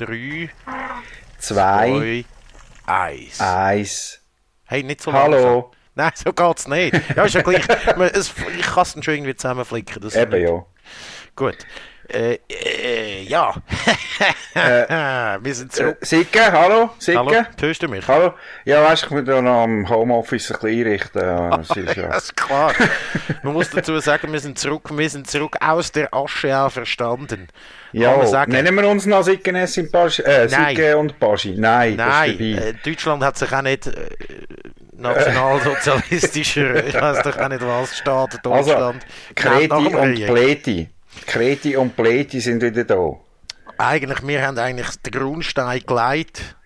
3, Zwei, 2, 1. eins. Hey, nicht so langsam. Hallo. Nein, so geht's nicht. Ja, ist ja gleich. Ich kann es schon irgendwie zusammenflicken. Das Eben ja. Gut. Äh, äh, ja. Wir sind Äh, zurück. Sicke, hallo? Sicke? Hallo, hörst du mich? Hallo? Ja, weißt du, ich muss da noch am Homeoffice ein bisschen einrichten. Ja, Das ist ja. Das ist klar. Man muss dazu sagen, wir sind zurück, wir sind zurück aus der Asche. Kann man Ja, sagen. nennen wir uns noch Sicke Nessin Paschi, äh. Sicke und Paschi. Nein, Nein, äh, Deutschland hat sich auch nicht äh, nationalsozialistischer, ich weiß doch auch nicht was, Staat also, Deutschland. Kreti Nach dem und. Pleti. Kreti und Pleti sind wieder da. Eigentlich, wir haben eigentlich den Grundstein gelegt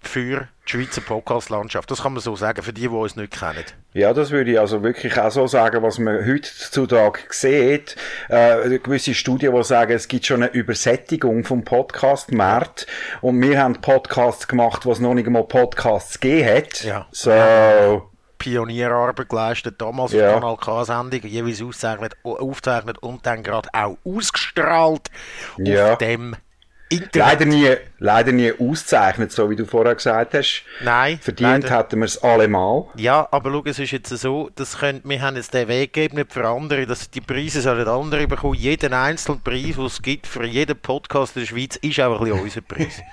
für die Schweizer Podcast-Landschaft. Das kann man so sagen, für die, die uns nicht kennen. Ja, das würde ich also wirklich auch so sagen, was man heutzutage sieht. Äh, gewisse Studien, die sagen, es gibt schon eine Übersättigung vom Podcast-Markt. Und wir haben Podcasts gemacht, was noch nicht einmal Podcasts gegeben hat. Ja. So, Pionierarbeit geleistet, damals Ja. für Kanal K-Sendung, jeweils aufgezeichnet, aufgezeichnet und dann gerade auch ausgestrahlt Ja. auf dem. Leider nie, leider nie auszeichnet, so wie du vorher gesagt hast. Nein, Verdient leider. hätten wir es allemal. Ja, aber schau, es ist jetzt so, das könnt, wir haben jetzt den Weg gegeben, nicht für andere, dass die Preise sollen andere bekommen. Jeden einzelnen Preis, den es gibt für jeden Podcast in der Schweiz, ist auch ein bisschen unser Preis.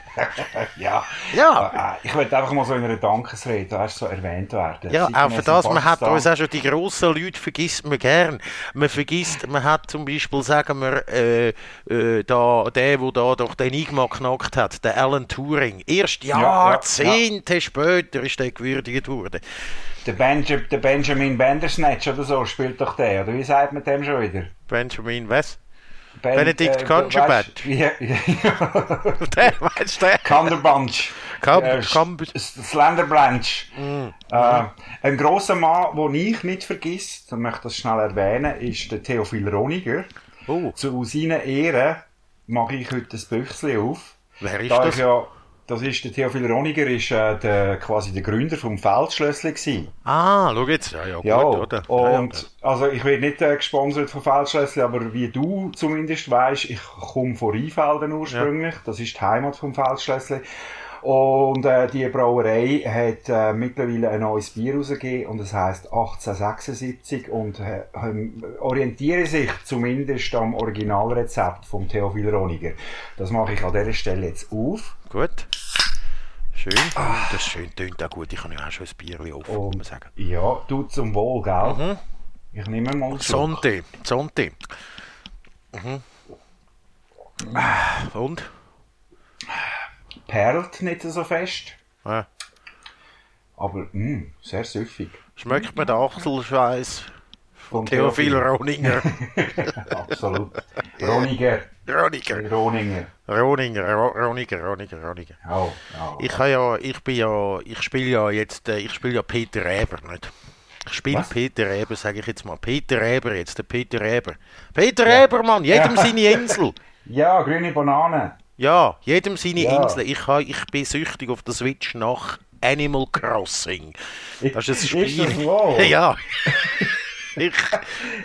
Ja. Ja. Äh, Ich will einfach mal so in einer Dankesrede weißt, so erwähnt werden. Ja, auch für das, man hat uns auch schon die grossen Leute vergisst man gern. Man vergisst, man hat zum Beispiel, sagen wir, äh, äh, da, der, der da doch den Enigma knackt hat, der Alan Turing. Erst ja, Jahrzehnte später ist der gewürdigt worden. Der, Benja, der Benjamin Bandersnatch oder so spielt doch der, oder wie sagt man dem schon wieder? Benjamin, was? Ben, Benedict Cumberbatch. weißt- Ja, ja. Der, meinst du der? Cumberbatch. Äh, Slenderbranch. Mm. Äh, ein grosser Mann, den ich nicht vergiss, ich möchte das schnell erwähnen, ist der Theophil Roniger. Oh, Zu seiner Ehre mache ich heute ein Büchschen auf. wer ist Da das? ich ja, das ist der Theophil Roniger, ist äh, der, quasi der Gründer vom Feldschlössli gewesen. Ah, schau jetzt. Ja, ja, gut, Ja, oder? Ja, ja, und also ich werde nicht äh, gesponsert von Feldschlössli, aber wie du zumindest weißt, ich komme von Rheinfelden ursprünglich, das ist die Heimat vom Feldschlössli. Und äh, die Brauerei hat äh, mittlerweile ein neues Bier rausgegeben und es heißt 1876 und äh, ähm, orientiere sich zumindest am Originalrezept vom Theophil Roniger. Das mache ich an dieser Stelle jetzt auf. Gut. Schön. Das schön tönt auch gut. Ich kann ja auch schon ein Bier offen, muss man sagen. Ja, du zum Wohl, gell? Mhm. Ich nehme mal einen. Sonte. Sonte. Mhm. Und? Perlt nicht so fest. Ja. Aber mh, sehr süffig. Schmeckt mir der Achselschweiß Von Theophil Roninger. Absolut. Roniger. Roninger. Roninger, Ro- Roniger, Roniger, Roniger. Ja, ja. Ich habe ja, ich bin ja, ich spiele ja jetzt, äh, ich spiele ja Peter Reber, nicht? Ich spiele? Peter Reber, sage ich jetzt mal. Peter Reber jetzt, der Peter Reber. Peter Reber, Mann, jedem Ja. seine Insel. ja, grüne Banane. Ja, jedem seine Ja. Insel. Ich, ha, ich bin süchtig auf der Switch nach Animal Crossing. Das ist ein Spiel. Ist das wahr? ja. ich,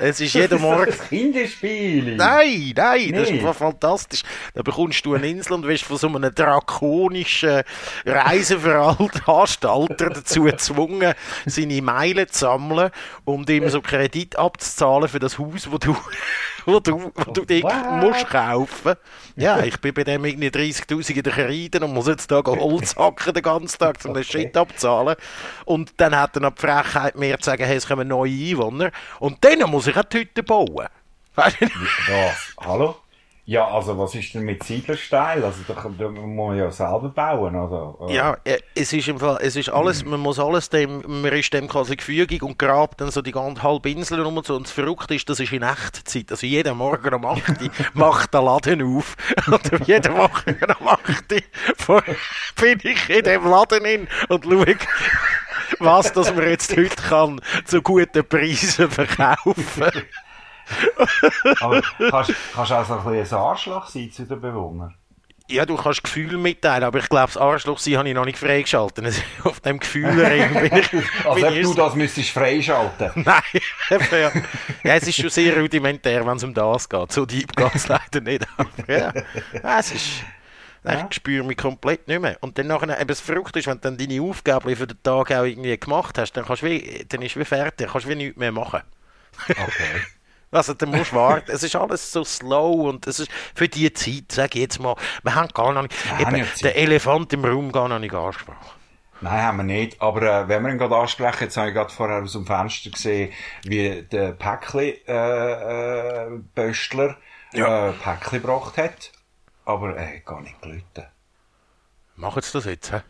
es ist jeden Morgen. Das Kinderspiel. Nein, nein, das Nee. ist einfach fantastisch. Da bekommst du eine Insel und wirst von so einem drakonischen Reiseveranstalt dazu gezwungen, seine Meilen zu sammeln und ihm so Kredit abzuzahlen für das Haus, wo du, wo du, wo du dich musst kaufen. Ja, ich bin bei dem irgendwie 30'000 in der Kariden und muss jetzt da gehen Holz hacken den ganzen Tag, um den Okay. Shit abzuzahlen. Und dann hat er noch die Frechheit, mir zu sagen, hey, es kommen neue Einwohner. Und dann muss ich auch die Hütte bauen. Ja, hallo? Ja, also was ist denn mit Siedlersteil? Also da, da muss man ja selber bauen, also. äh, Ja, äh, es ist im Fall, es ist alles, man muss alles dem, man ist dem quasi gefügig und grabt dann so die ganze halbe Insel rum und so. Und das Verrückte ist, das ist in Echtzeit. Also jeden Morgen um 8 Uhr macht der Laden auf. Und jeden Morgen um 8 Uhr bin ich in dem Laden hin und schaue, was das man jetzt heute kann zu guten Preisen verkaufen. Aber kannst, kannst du also ein bisschen ein Arschloch sein zu den Bewohnern? Ja, du kannst Gefühle mitteilen, aber ich glaube, das Arschloch sein habe ich noch nicht freigeschaltet. Also Auf dem Gefühlring bin ich. Also bin ob du das müsstest freischalten. Nein, ja. ja, es ist schon sehr rudimentär, wenn es um das geht. So deep geht es leider nicht. Aber ja, ja, es ist, Ja. Ich spüre mich komplett nicht mehr. Und dann nachher, eben das Verrückte ist, wenn du dann deine Aufgabe für den Tag auch irgendwie gemacht hast, dann, kannst du wie, dann ist wie fertig, kannst du wie nichts mehr machen. Okay. Also, dann musst du warten. Es ist alles so slow und es ist für die Zeit, sag ich jetzt mal, wir haben gar noch nicht, eben, ja Zeit. den Elefant im Raum gar noch nicht angesprochen. Nein, haben wir nicht. Aber äh, wenn wir ihn gerade ansprechen, jetzt habe ich gerade vorher aus dem Fenster gesehen, wie der Päckli-Böstler äh, Ja. äh, Päckli gebracht hat. Aber er hat gar nicht gelitten. Machen sie das jetzt, hä?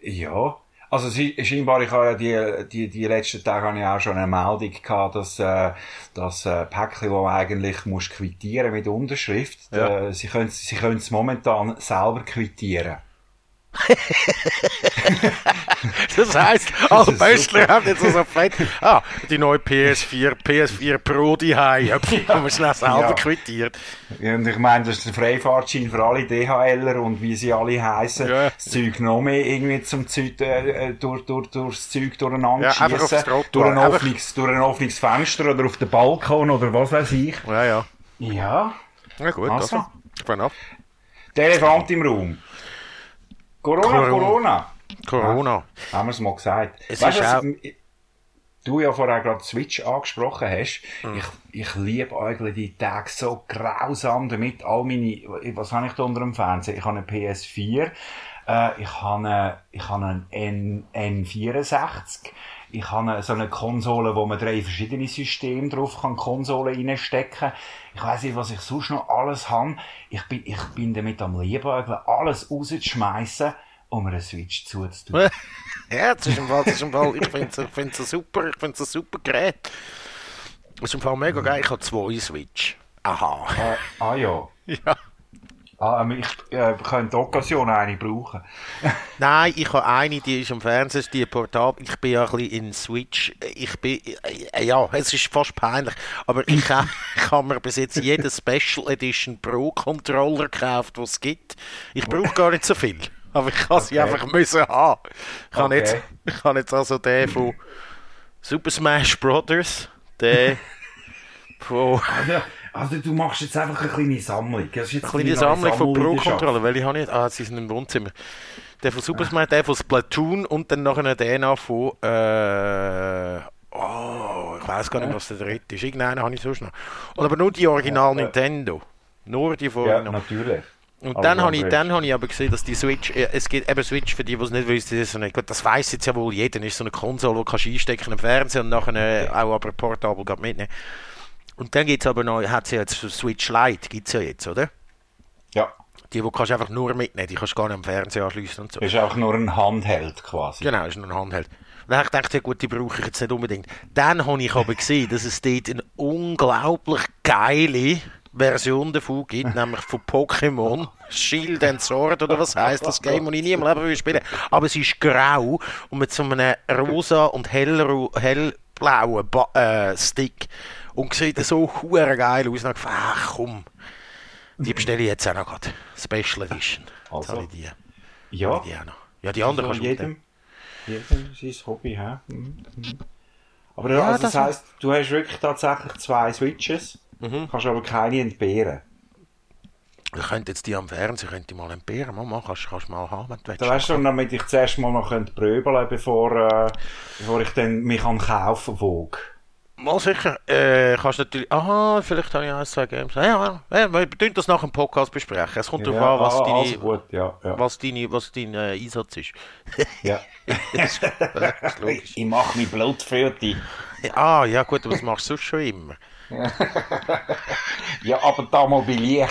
Ja. Also sie, scheinbar, ich habe ja die, die, die letzten Tage habe ich auch schon eine Meldung gehabt, dass äh, das äh, Päckchen, das man eigentlich muss quittieren mit Unterschrift, Ja. äh, sie können sie können es momentan selber quittieren. Das heisst, alle ist Böstler haben jetzt so fett, ah, die neue PS4, PS4 Pro die haben wir schnell selber Ja. quittiert. Ja, Und ich meine, das ist der Freifahrtschein für alle DHLer und wie sie alle heißen, Ja. das Zeug noch mehr irgendwie zum Zeug, äh, äh, durch, durch, durchs Zeug durcheinander Ja. Trottoir. durch, ein offenes, durch ein offenes Fenster oder auf den Balkon oder was weiß ich. Ja, ja. Ja. Na gut, Also. also. Enough. Der Elefant im Raum. Corona, Corona. Corona. Corona. Haben wir es mal gesagt. Es weißt, ist was, du ja vorher gerade Switch angesprochen hast. Mhm. Ich, ich liebe eigentlich die Tage so grausam damit. All meine, was habe ich da unter dem Fernseher? Ich habe eine PS4. Äh, ich habe eine, ich habe einen N, N64. Ich habe eine, so eine Konsole, wo man drei verschiedene Systeme drauf kann, Konsole reinstecken. Ich weiß nicht, was ich sonst noch alles habe. Ich bin, ich bin damit am eigentlich alles rauszuschmeißen, um mir eine Switch zuzutun. Ja, das ist im Fall, das ist im Fall ich finde es ich find's ein super, ich find's ein super Gerät. Das ist im Fall mega geil, ich habe zwei Switch. Aha. Ah, ah ja. Ja. Ah, ähm, ich äh, könnte die Occasion eine brauchen. Nein, ich habe eine, die ist am Fernsehen, die portabel. Ich bin ja ein bisschen in Switch. Ich bin, äh, ja, es ist fast peinlich. Aber ich, ich habe mir bis jetzt jeden Special Edition Pro Controller gekauft, was es gibt. Ich brauche gar nicht so viel. Aber ich kann sie Okay. einfach müssen haben. Ich habe Okay. jetzt, ich habe jetzt also den von Super Smash Brothers, den von Also, du machst jetzt einfach eine kleine Sammlung. Das ist jetzt Eine kleine neue Sammlung von. Pro-Controller, weil ich habe nicht... Ah, sie sind im Wohnzimmer. Der von Super Smash, der von Splatoon und dann nachher der von... Äh, oh, ich weiß gar nicht, was der dritte ist. Irgendeinen habe ich sonst noch. Und aber nur die Original Ja. Nintendo. Nur die von... Ja, natürlich. Und dann habe ich, dann habe ich aber gesehen, dass die Switch, äh, es gibt eben Switch, für die, die es nicht wissen, das gut, das weiß jetzt ja wohl jeder, ist so eine Konsole, die kannst einstecken im Fernsehen und nachher auch aber portabel gerade mitnehmen. Und dann gibt es aber noch, hat sie jetzt so Switch Lite, gibt es ja jetzt, oder? Ja, Die, die kannst du einfach nur mitnehmen, die kannst du gar nicht am Fernseher anschließen und so. ist auch nur ein Handheld quasi. Genau, ist nur ein Handheld. Und dann habe ich gedacht, ja gut, die brauche ich jetzt nicht unbedingt. Dann habe ich aber gesehen, dass es dort eine unglaublich geile Version davon gibt, nämlich von Pokémon Shield and Sword oder was heißt das Game, das ich nie im Leben will spielen Aber es ist grau und mit so einem rosa und hellblauen äh, Stick und sieht so hure geil aus. Und gedacht, ach komm, die bestelle ich jetzt auch noch gerade. Special Edition. Jetzt Also. habe ich die. Ja, Habe ich die auch noch. Ja, die anderen also kannst du jedem, jedem sein Hobby haben. Mhm. Aber Ja, also das, das- heisst, du hast wirklich tatsächlich zwei Switches, Mhm. kannst aber keine entbehren. Ich könnte jetzt die am Fernsehen könnte ich mal entbehren. Mama, kannst, kannst du mal haben, wenn du willst. Da weißt du, damit ich zuerst mal noch könnte bevor, äh, bevor ich dann mich an kaufen wog. Mal sicher. Äh, kannst natürlich... Aha, vielleicht habe ich ein, zwei Games. Ja, ja, ja wir tun das nach dem Podcast besprechen. Es kommt darauf an, was, ah, deine, also gut, ja, ja. was, deine, was dein äh, Einsatz ist. ja. das ist ich mache mich Blut für dich. Ah, ja gut, aber das machst du sonst schon immer. Bei Licht.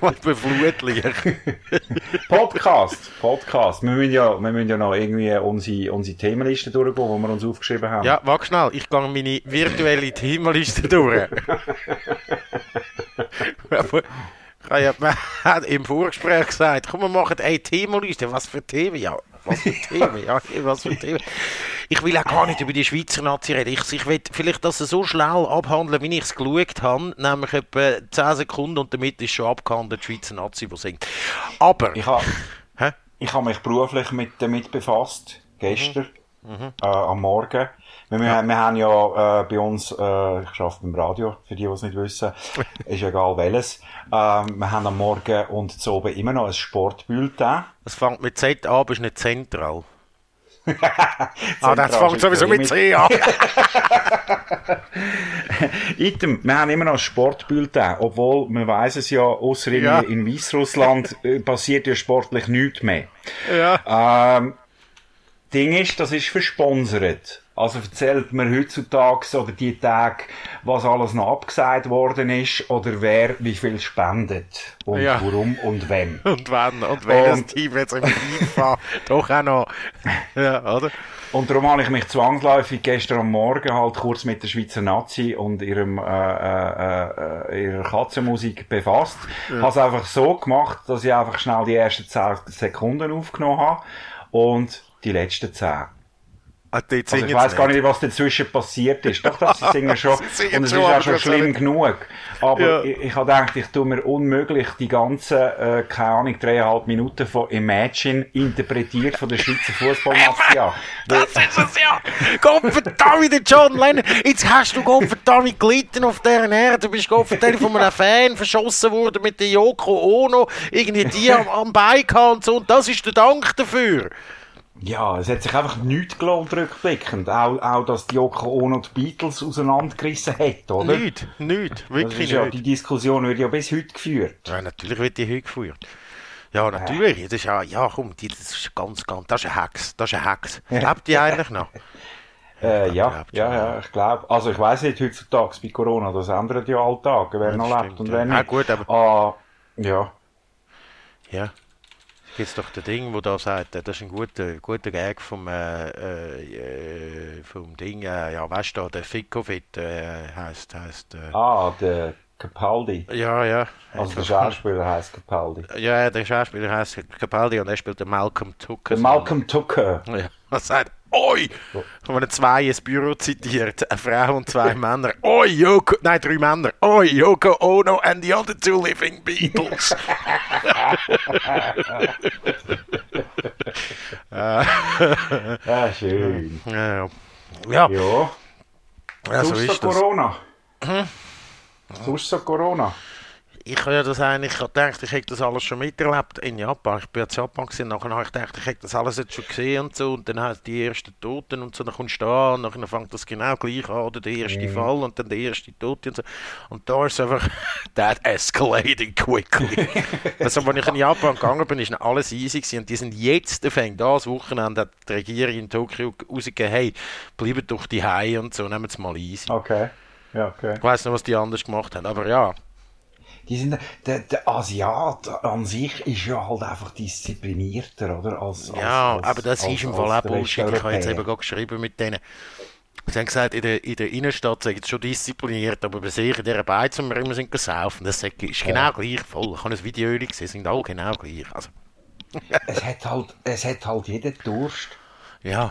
Was bei Flutlicht. Podcast, Podcast. Wir müssen ja, wir müssen ja noch irgendwie unsere, unsere Themenliste durchgehen, die wir uns aufgeschrieben haben. Ja, warte schnell. Ich gehe meine virtuelle Themenliste durch. Ich habe im Vorgespräch gesagt, komm, wir machen eine Themenliste. Was für Themen? Ja, was für Themen? Ja, was für Themen? Ich will auch gar nicht über die Schweizer Nazi reden. Ich, ich will vielleicht das so schnell abhandeln, wie ich es geschaut habe. Nämlich etwa 10 Sekunden und damit ist schon abgehandelt, die Schweizer Nazi, die singt. Aber... Ich habe Hä? ich hab mich beruflich mit, damit befasst, gestern, Mhm. Äh, am Morgen. Wir, wir, wir haben ja äh, bei uns, äh, ich arbeite beim Radio, für die, die es nicht wissen, ist egal welches. Ähm, wir haben am Morgen und zu oben immer noch ein Sportbulletin. Es fängt mit Z an, ist nicht zentral. ah, das fängt sowieso mit C an. Item, wir haben immer noch ein Sportbulletin, obwohl man weiß es ja, außer Ja. in, in Weißrussland äh, passiert ja sportlich nichts mehr. ja. Ähm, Ding ist, das ist versponsert. Also erzählt man heutzutage oder die Tage, was alles noch abgesagt worden ist oder wer wie viel spendet und Ja. warum und wem. Und wenn, und welches Und- Team jetzt im FIFA doch auch noch. Ja, oder? Und darum habe ich mich zwangsläufig gestern am Morgen halt kurz mit der Schweizer Nazi und ihrem, äh, äh, äh, ihrer Katzenmusik befasst. Habe es einfach so gemacht, dass ich einfach schnell die ersten 10 Sekunden aufgenommen habe und die letzten 10. Ah, Also ich weiß gar nicht. was dazwischen passiert ist. Doch, sie singen schon. Singen und es ist auch schon das schlimm nicht- genug. Aber Ja. ich, ich habe gedacht, ich tue mir unmöglich die ganzen, äh, keine Ahnung, dreieinhalb Minuten von Imagine interpretiert von der Schweizer Fußballnation. Das ist es ja! Gottverdammt, John Lennon! Jetzt hast du Gottverdammt gelitten auf dieser Erde. Du bist Gottverdammt von einem Fan verschossen worden mit der Yoko Ono. Irgendwie die am, am Bein und so. Und das ist der Dank dafür. Ja, es hat sich einfach nichts gelohnt rückblickend. Auch, auch, dass die Yoko Ono die Beatles auseinandergerissen hat, oder? Nicht, nicht. Wirklich ja, nicht. die Diskussion wird ja bis heute geführt. Ja, natürlich wird die heute geführt. Ja, natürlich. Das ist ja, ja, komm, die, das ist ganz, ganz, das ist ein Hex. Das ist ein Hex. Lebt die eigentlich noch? Äh, ja, ja, ja, ich glaube. Also ich weiß nicht, heutzutage bei Corona, das ändert ja alltag, wer Ja, noch lebt stimmt, und ja. wer nicht. Ah, gut, aber- Ah, ja. Ja. Gibt's doch der Ding, wo da sagt, äh, das ist ein guter, guter Gag vom, äh, äh, vom Ding, äh, ja, weißt du, der Ficovit äh, heißt, heißt, äh, Ah, der Capaldi. ja, ja. Also der Schauspieler heißt Capaldi. Ja, der Schauspieler heißt Capaldi und er spielt den Malcolm Tucker. Der Malcolm Tucker. Ja, er sagt, oi! Wenn er zwei ins Büro zitiert, eine Frau und zwei Männer. Oi, Yoko, nein, drei Männer. Oi, Yoko Ono and the other two living Beatles. Ah, schön. ja, ja, Ja. ja so Sonst so ist das. Corona. Sonst so Corona. Ich habe ja das eigentlich ich gedacht, ich hätte das alles schon miterlebt in Japan. Ich bin ja in Japan gewesen, nachher habe ich gedacht, ich hätte das alles jetzt schon gesehen und so. Und dann hast die ersten Toten und so, dann kommst du da und dann fängt das genau gleich an, oder der erste Fall und dann der erste Tote und so. Und da ist es einfach, that escalating quickly. also, als ich in Japan gegangen bin, ist alles easy gewesen. und die sind jetzt, fängt das Wochenende, hat die Regierung in Tokio rausgegeben, hey, bleibt doch die und so, nehmt es mal easy. Okay. Ja, okay. Ich weiss nicht, was die anders gemacht haben, aber ja. Die sind, der, der Asiat an sich ist ja halt einfach disziplinierter, oder? Als, Ja, als, aber das als, ist im Fall auch Bullshit. Ich habe jetzt eben gerade geschrieben mit denen. Sie haben gesagt, in der, in der Innenstadt sind sie schon diszipliniert, aber bei sich in dieser Beiz, wo wir immer sind gesaufen, das ist genau gleich voll. Ich habe ein Video gesehen, sind alle genau gleich. Also, Es hat halt, es hat halt jeder Durst. ja.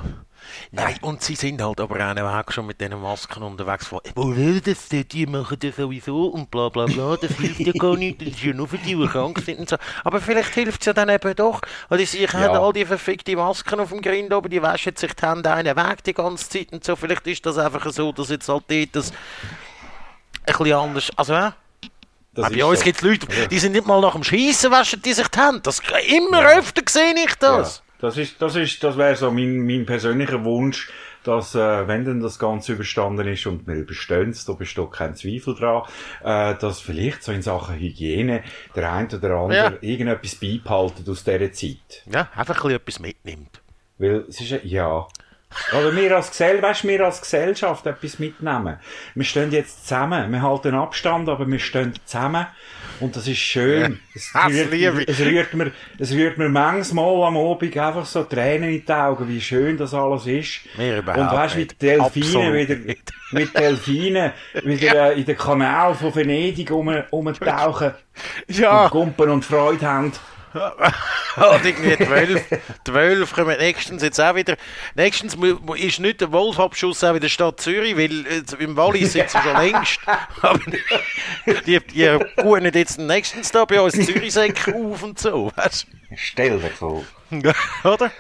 Nein, und sie sind halt aber auch noch schon mit diesen Masken unterwegs von, wo will das denn? Die machen das sowieso und bla bla bla, das hilft ja gar nicht, das ist ja nur für die, die krank sind und so. Aber vielleicht hilft es ja dann eben doch, weil die sich haben all die verfickte Masken auf dem Grind oben, die waschen sich die Hände einen weg die ganze Zeit und so. Vielleicht ist das einfach so, dass jetzt halt dort das ein bisschen anders, also ja. Das Aber ist bei uns so. gibt es Leute, die sind nicht mal nach dem Schießen waschen die sich die Hände. Das, immer öfter sehe ich das. Ja, das ist, das ist, das wäre so mein, mein persönlicher Wunsch, dass, äh, wenn denn das Ganze überstanden ist und wir überstehen es, da besteht kein Zweifel dran, äh, dass vielleicht so in Sachen Hygiene der ein oder andere Ja. irgendetwas beibehaltet aus dieser Zeit. Ja, einfach ein bisschen etwas mitnimmt. Weil es ist ja. Oder wir als Gesellschaft, weißt, wir als Gesellschaft etwas mitnehmen. Wir stehen jetzt zusammen. Wir halten Abstand, aber wir stehen zusammen. Und das ist schön. Es, rührt, es rührt mir, es rührt mir manchmal am Abend einfach so Tränen in die Augen, wie schön das alles ist. Mir überhaupt Und weißt, wie nicht. die Delfine Absolut wieder, mit Delfinen wieder äh, in den Kanal von Venedig um, umtauchen. Ja. Und Gumpen und Freude haben. Und irgendwie zwölf, zwölf kommen nächstens jetzt auch wieder. Nächstens ist nicht der Wolfabschuss auch in der Stadt Zürich, weil äh, im Wallis sind sie schon längst. Aber die, die gehen jetzt nächstens da bei uns Zürichsäcke auf und so, weißt Stell dir vor. Oder?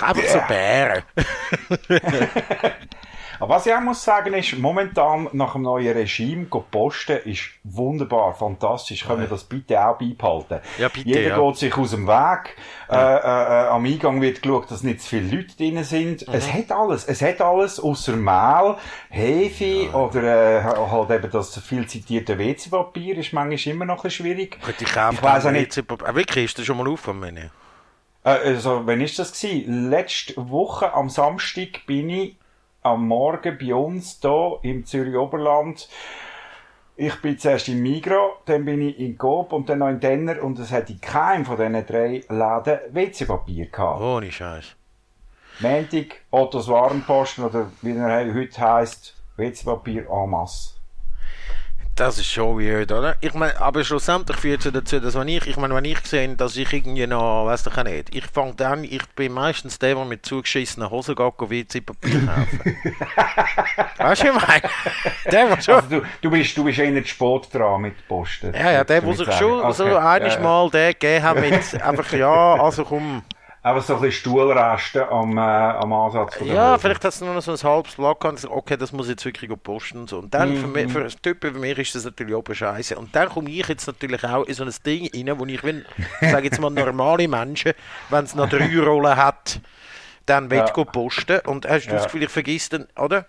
Einfach so Bären. Aber was ich auch muss sagen ist, momentan nach dem neuen Regime go posten ist wunderbar, fantastisch. Können wir das bitte auch beibehalten? Ja, bitte, Jeder ja. geht sich aus dem Weg. Äh, äh, äh, am Eingang wird geschaut, dass nicht zu viele Leute drin sind. Mhm. Es hat alles. Es hat alles, außer Mehl, Hefe oder äh, halt eben das viel zitierte WC-Papier ist manchmal immer noch ein schwierig. Gut, ich kaufe Ich weiss auch nicht. Ah, Wirklich, ist das schon mal aufgekommen? Äh, also, wann ist das gewesen? Letzte Woche am Samstag bin ich am Morgen bei uns hier im Zürich Oberland. Ich bin zuerst in Migro, dann bin ich in Coop und dann noch in Denner und es hätte in keinem von diesen drei Läden WC-Papier gehabt. Ohne Scheiß. Montag, Ottos Warenposten oder wie er heute heisst, WC-Papier en masse. Das ist schon weird, oder? Ich meine, aber schlussendlich führt es dazu, dass wenn ich, ich meine, wenn ich sehe, dass ich irgendwie noch, ich auch nicht, ich fange dann, ich bin meistens der, der mit zugeschissenen Hosen geht, go WC-Papier kaufen. weißt du, ich meine? Der, der schon, Also du, du, bist, du bist zu spät dran mit Posten. ja, ja, der, der sich ich schon sagen. so Okay. einiges Ja. Mal den gegeben hat mit, einfach, ja, also komm, Aber so ein bisschen Stuhlresten am, äh, am Ansatz von der ja, Hose. vielleicht hat es nur noch so ein halbes Blatt gehabt, okay, das muss ich jetzt wirklich posten und so. Und dann, für, Mhm. mich, für Typen wie mir ist das natürlich oben scheiße. Und dann komme ich jetzt natürlich auch in so ein Ding rein, wo ich, wenn, ich sage jetzt mal, normale Menschen, wenn es noch drei Rollen hat, dann will Ja. posten. Und hast du Ja. das Gefühl, ich vergiss dann, oder?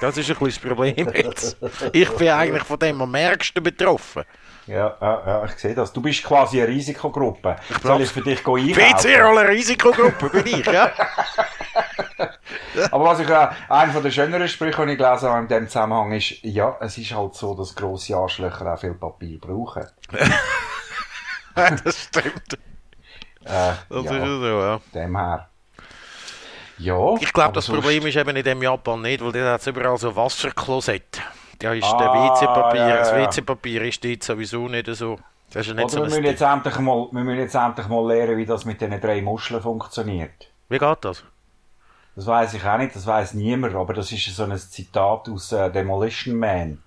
Das ist ein bisschen das Problem jetzt. Ich bin eigentlich von dem am ärgsten betroffen. Ja, ja, ja, ich sehe das. Du bist quasi eine Risikogruppe. Soll ich für dich einkaufen? PC-Rolle Risikogruppe bin ich, ja? Aber was ich äh, einer der schöneren Sprüche, die ich gelesen habe in diesem Zusammenhang ist, ja, es ist halt so, dass grosse Arschlöcher auch viel Papier brauchen. das stimmt. Äh, Das ja, ist so, ja. dem her. Ja. Ich glaube, das Problem ist eben in dem Japan nicht, weil da hat überall so Wasserklosett. Da ist der Ah, WC-Papier, ja, das ja. WC-Papier ist dort sowieso nicht so. Das ist ja nicht Oder so wir müssen, jetzt endlich mal, wir müssen jetzt endlich mal lernen, wie das mit diesen drei Muscheln funktioniert. Wie geht das? Das weiß ich auch nicht, das weiß niemand, aber das ist so ein Zitat aus äh, Demolition Man.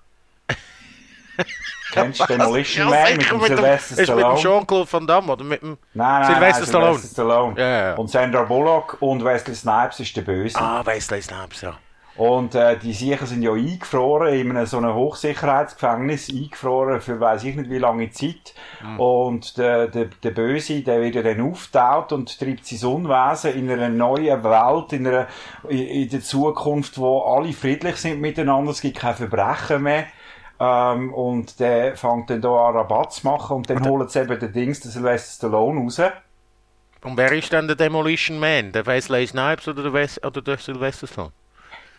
Kennst du Demolition Man mit dem Sylvester ist mit dem Stallone? Jean-Claude Van Damme oder mit dem... Nein, nein, Sylvester nein, Stallone. Sylvester Stallone. Ja, ja. Und Sandra Bullock und Wesley Snipes ist der Böse. Ah, Wesley Snipes, ja. Und äh, die Siechen sind ja eingefroren in einem so einem Hochsicherheitsgefängnis, eingefroren für weiß ich nicht wie lange Zeit. Und der, der, der Böse, der wird ja dann auftaut und treibt sein Unwesen in einer neuen Welt, in, einer, in, in der Zukunft, wo alle friedlich sind miteinander, es gibt kein Verbrechen mehr. Ähm, und der fängt dann da an Rabatt zu machen und dann holt sie eben den Dings, den Sylvester Stallone raus. Und wer ist dann der Demolition Man? Der Wesley Snipes oder der, Wes oder der Sylvester Stallone?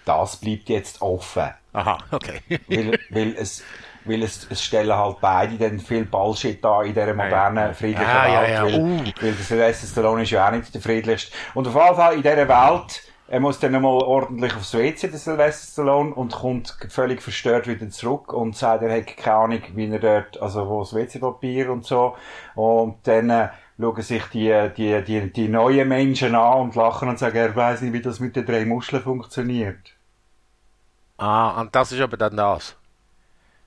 Das bleibt jetzt offen. Aha, okay. weil, weil es, weil es, es stellen halt beide dann viel Bullshit da in dieser modernen, friedlichen Ja, ja, Welt, ja. weil, Uh. weil der Sylvester Stallone ist ja auch nicht der friedlichste. Und auf jeden Fall in dieser Welt, er muss dann einmal ordentlich aufs WC, der Sylvester Stallone, und kommt völlig verstört wieder zurück und sagt, er hat keine Ahnung, wie er dort, also wo das WC-Papier und so, und dann, äh, schauen sich die, die, die, die neuen Menschen an und lachen und sagen, er weiß nicht, wie das mit den drei Muscheln funktioniert. Ah, und das ist aber dann das.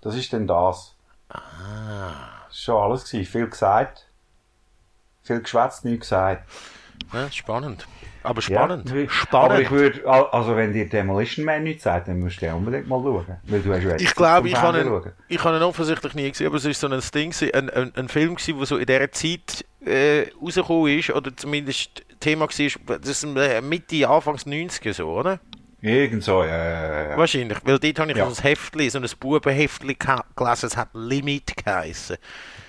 Das ist denn das. Ah. Das war schon alles. Gewesen. Viel gesagt. Viel geschwätzt, nichts gesagt. Ja, spannend. Aber spannend. Ja. Spannend. Aber ich würde, also wenn dir Demolition Man nichts sagt, dann musst du ja unbedingt mal schauen. Weil du hast Ich glaube, ich habe ihn, schauen. ich habe ihn offensichtlich nie gesehen, aber es ist so ein Ding, ein, ein, ein Film gewesen, der so in dieser Zeit äh, rausgekommen ist, oder zumindest Thema war, das ist äh, Mitte, Anfangs 90er so, oder? Irgend so, ja, ja, ja. Wahrscheinlich, weil dort habe ich Ja. so ein Heftli, so ein Bubenheftli gelesen, es hat Limit geheissen.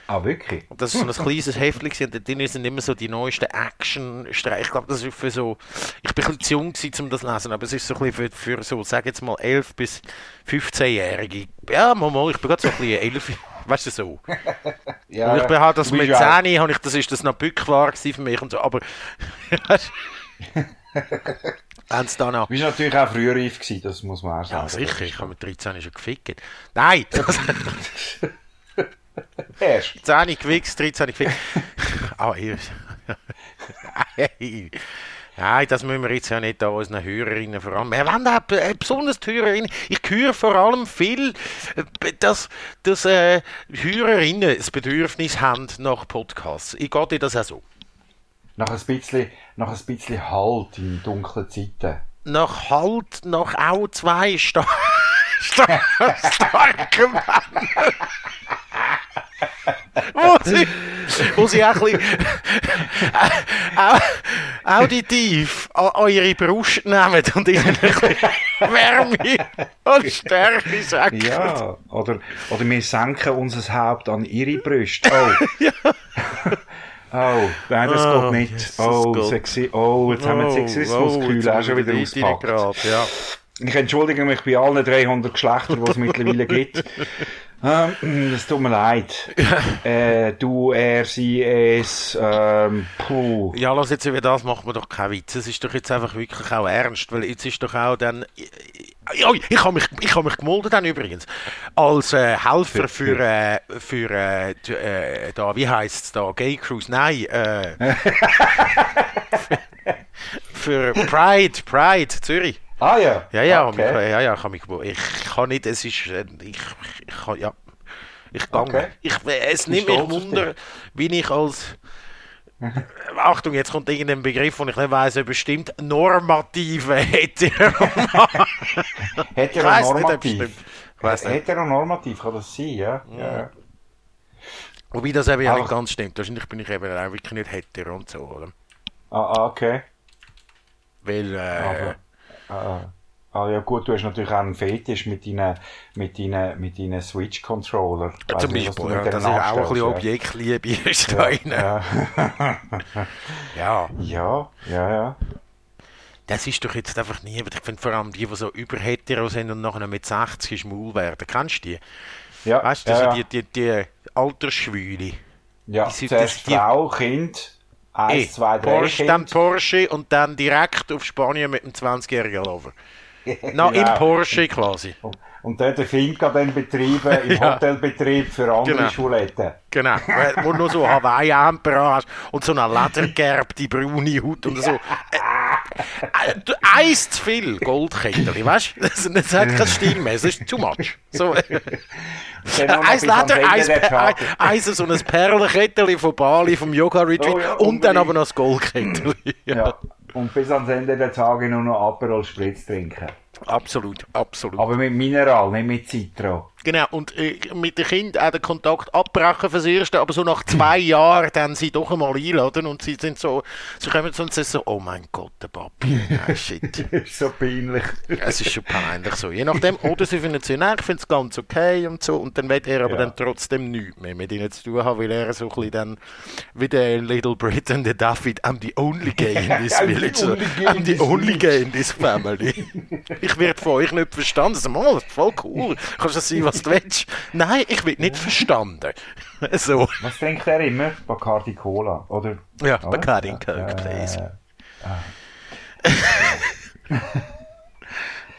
Ah, wirklich? Und das ist so ein kleines Heftli und dort drin sind immer so die neuesten Action-Streiche. Ich glaube, das ist für so, ich bin ein bisschen zu jung gewesen, um das zu lesen, aber es ist so ein bisschen für, für so, sag jetzt mal, 11- bis 15-Jährige. Ja, mal, ich bin gerade so ein bisschen 11, weißt du so. Ja, Und ich bin halt, das mit bist ja auch- 10 habe ich, das ist das noch Bückwar gewesen für mich und so, aber haben sie dann auch. Du bist natürlich auch früher reif gewesen, das muss man auch sagen. Ja, sicher, ich habe mit 13 schon gefickt. Nein, das, Erst. 10 gewichst, 13 gefickt. Ah, hier. Hey. Nein, das müssen wir jetzt ja nicht da unseren Hörerinnen vor allem. Wir wollen auch äh, besonders die Hörerinnen. Ich höre vor allem viel, äh, dass, dass äh, Hörerinnen das Bedürfnis haben nach Podcasts. Ich gehe dir das auch so. Nach ein bisschen, nach ein bisschen Halt in dunklen Zeiten. nach Halt noch auch zwei Star Star starke Männer. wo, sie, wo sie auch ein bisschen auditiv an, ihre Brust nehmen und ihnen ein bisschen Wärme und Stärke sagen. Ja, oder, oder wir senken unser Haupt an ihre Brüste. Oh. Ja. Oh, nein, das Oh, geht nicht. Jesus oh, Gott. sexy. Oh, jetzt haben wir die Sexismuskühle auch schon wieder ausgepackt. Grad, ja. Ich entschuldige mich bei allen 300 Geschlechtern, die es mittlerweile gibt. Ähm, Es tut mir leid. Äh, du, er, sie, es, ähm, puh. Ja, lass jetzt über das macht man doch keinen Witz. Es ist doch jetzt einfach wirklich auch ernst, weil jetzt ist doch auch dann... Ja, ich habe mich, ich hab mich gemeldet dann übrigens als äh, Helfer für, äh, für äh, äh, da, wie heißt es da, Gay Cruise, nein, äh, für Pride, Pride, Zürich. Ah ja. Ja, ja, Okay. mich, ja, ja, ich kann mich, ich kann nicht, es ist, äh, ich, ich kann, ja, ich kann, Okay. ich, es nimmt mich Wunder, wie ich als, Achtung, jetzt kommt irgendein Begriff, den ich nicht weiss, ob bestimmt normative. Heteronormativ. Nicht, nicht. Heteronormativ kann das sein, ja. ja. Wobei das eben ja nicht Aber- ganz stimmt. Wahrscheinlich bin ich eben auch wirklich nicht hetero und so, oder? Ah, ah, okay. Weil, äh, Aber, ah, ah, ja gut, du hast natürlich auch einen Fetisch mit deinen, mit deinen, mit deinen Switch-Controller. Weiss zum du Beispiel, mit ja, das ist auch ein bisschen anstellst, Objektliebe ist da ja. Ja. ja, ja, ja. Das ist doch jetzt einfach nie, ich finde vor allem die, die so über hetero sind und nachher mit 60 schwul werden. Kennst du die? ja. Weißt du, ja, ja. die, die, die Altersschwüle. ja. die sind- Zuerst das- die- Frau, Kind, eins, Eh, zwei, drei Porsche, dann Kind. Porsche und dann direkt auf Spanien mit dem 20-jährigen Lover. Na, im Genau. Porsche quasi. Und dort der Finca dann betrieben, im Ja. Hotelbetrieb für andere Genau. Schuletten. Genau, wo du nur so Hawaii-Hemper hast und so eine ledergerbte braune Haut und so. Äh, äh, eins zu viel Goldkettchen, weißt du? Das, das hat keinen Stil mehr, es ist too much. So, eins Leder, eins, der eins so ein Perlenkettchen von Bali, vom Yoga-Retreat Oh ja, und dann aber noch das Goldkettchen. Ja. Und bis ans Ende der Tage nur noch Aperol Spritz trinken. Absolut, absolut. Aber mit Mineral, nicht mit Citro. Genau, und äh, mit den Kindern auch den Kontakt abbrechen fürs Erste, aber so nach zwei Jahren dann sie doch einmal einladen und sie sind so, sie kommen so und sagen so, oh mein Gott, der Papi, ah, shit. Das ist so peinlich. Es ist schon peinlich so. Je nachdem, oder sie finden es ja, nein, ich finde es ganz okay und so, und dann will er aber Ja. dann trotzdem nichts mehr mit ihnen zu tun haben, weil er so ein bisschen dann, wie der Little Britain, der David, I'm the only gay in this village. I'm in the only gay in this family. ich werde von euch nicht verstanden. Also, das ist voll cool. Kannst du sein, was du willst? Nein, ich will nicht verstanden. so. Was trinkt er immer? Bacardi Cola, oder? Ja, Oder? Bacardi and Coke, Äh, please.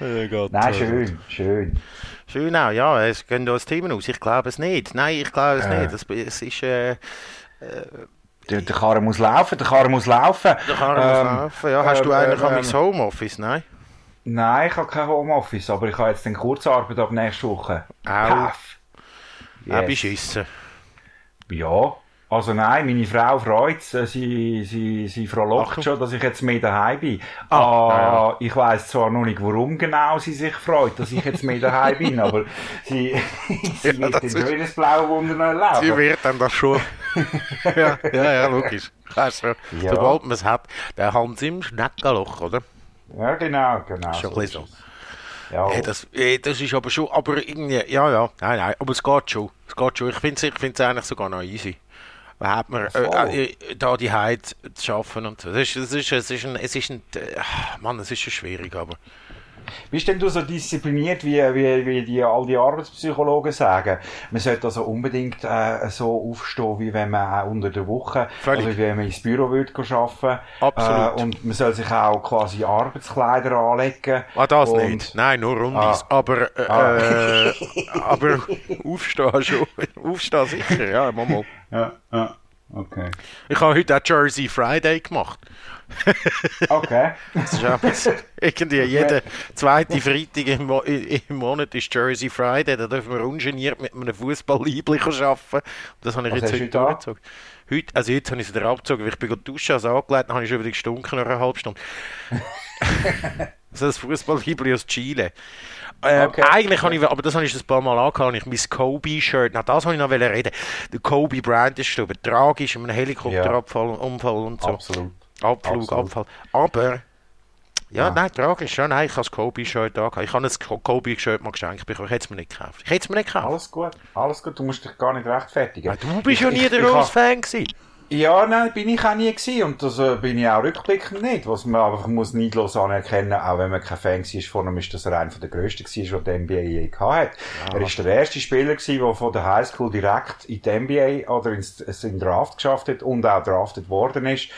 Oh Gott, Nein, schön, schön. Schön auch, ja, es gehen da Themen aus. Ich glaube es nicht. Nein, ich glaube es Äh. nicht. Es, es ist, äh, Der, der Karren muss laufen, der Karren muss laufen. der kann ähm, Ähm, laufen. Ja, hast du ähm, eigentlich an mein Homeoffice? Nein? Nein, ich habe kein Homeoffice, aber ich habe jetzt den Kurzarbeit ab nächste Woche. Auch Yes. beschissen. Ja, also nein, meine Frau freut es. Sie, sie, sie frohlockt schon, dass ich jetzt mehr daheim bin. Ah, Ah, Ich weiß zwar noch nicht, warum genau sie sich freut, dass ich jetzt mehr daheim bin, aber sie, sie Ja, wird das den ist- blaue Wunder noch Sie wird dann das schon. ja, ja, ja, logisch. Weißt du, Ja. Sobald man es hat, der Hans im Schneckenloch, oder? Ja, genau, genau. Schon ein bisschen ist es. Ja, das, äh, das ist aber schon, aber irgendwie, ja, ja, nein, nein, aber es geht schon. Es geht schon. Ich finde es ich find's eigentlich sogar noch easy. Da hat man Voll. äh, äh, da die Heit zu schaffen und so. Das ist, ist, es ist ein, es ist ein, äh, Mann, es ist schon schwierig, aber. Bist denn du so diszipliniert, wie, wie, wie die, all die Arbeitspsychologen sagen? Man sollte also unbedingt äh, so aufstehen, wie wenn man auch unter der Woche, Völlig. also wie wenn man ins Büro würde arbeiten. Absolut. Äh, und man soll sich auch quasi Arbeitskleider anlegen. Ah, das und, nicht. Nein, nur Rundis. Ah. Aber, äh, Ah. äh, aber aufstehen schon. Aufstehen sicher, ja, mal, mal. Ja, ja, okay. Ich habe heute auch Jersey Friday gemacht. Okay. Das ist etwas, irgendwie jeder zweite Freitag im, Mo im Monat ist Jersey Friday. Da dürfen wir ungeniert mit einem Fußball-Liebling arbeiten. Das habe ich Was jetzt heute durchgezogen. Heute, also jetzt habe ich es wieder abgezogen, weil ich bin duschen, also angelegt, dann habe ich schon wieder gestunken nach einer halben Stunde. Also das Fußballhibli aus Chile. Äh, Okay. Eigentlich habe ich, aber das habe ich ein paar Mal angehauen, ich mein Kobe-Shirt, na das habe ich noch reden. Der Kobe Bryant ist gestorben, tragisch in einem Helikopterabfall Unfall und so. Absolut. Abflug, Absolut. Abfall. Aber, ja, Ja. nein, tragisch, ja, nein, ich habe das Kobe-Shirt da gehabt. Ich habe ein Kobe-Shirt mal geschenkt bekommen, ich hätte es mir nicht gekauft. Ich hätte es mir nicht gekauft. Alles gut, alles gut. Du musst dich gar nicht rechtfertigen. Weil du bist ja Ich- nie ich- der ich grosse hab- Fan gewesen. Ja, nein, bin ich auch nie gewesen. Und das äh, bin ich auch rückblickend nicht. Was man einfach muss neidlos anerkennen, auch wenn man kein Fan war von ihm, ist, dass er einer der grössten war, der die NBA je gehabt hat. Er ist der erste Spieler gewesen, der von der Highschool direkt in die NBA oder ins, in den Draft geschafft hat und auch drafted worden ist.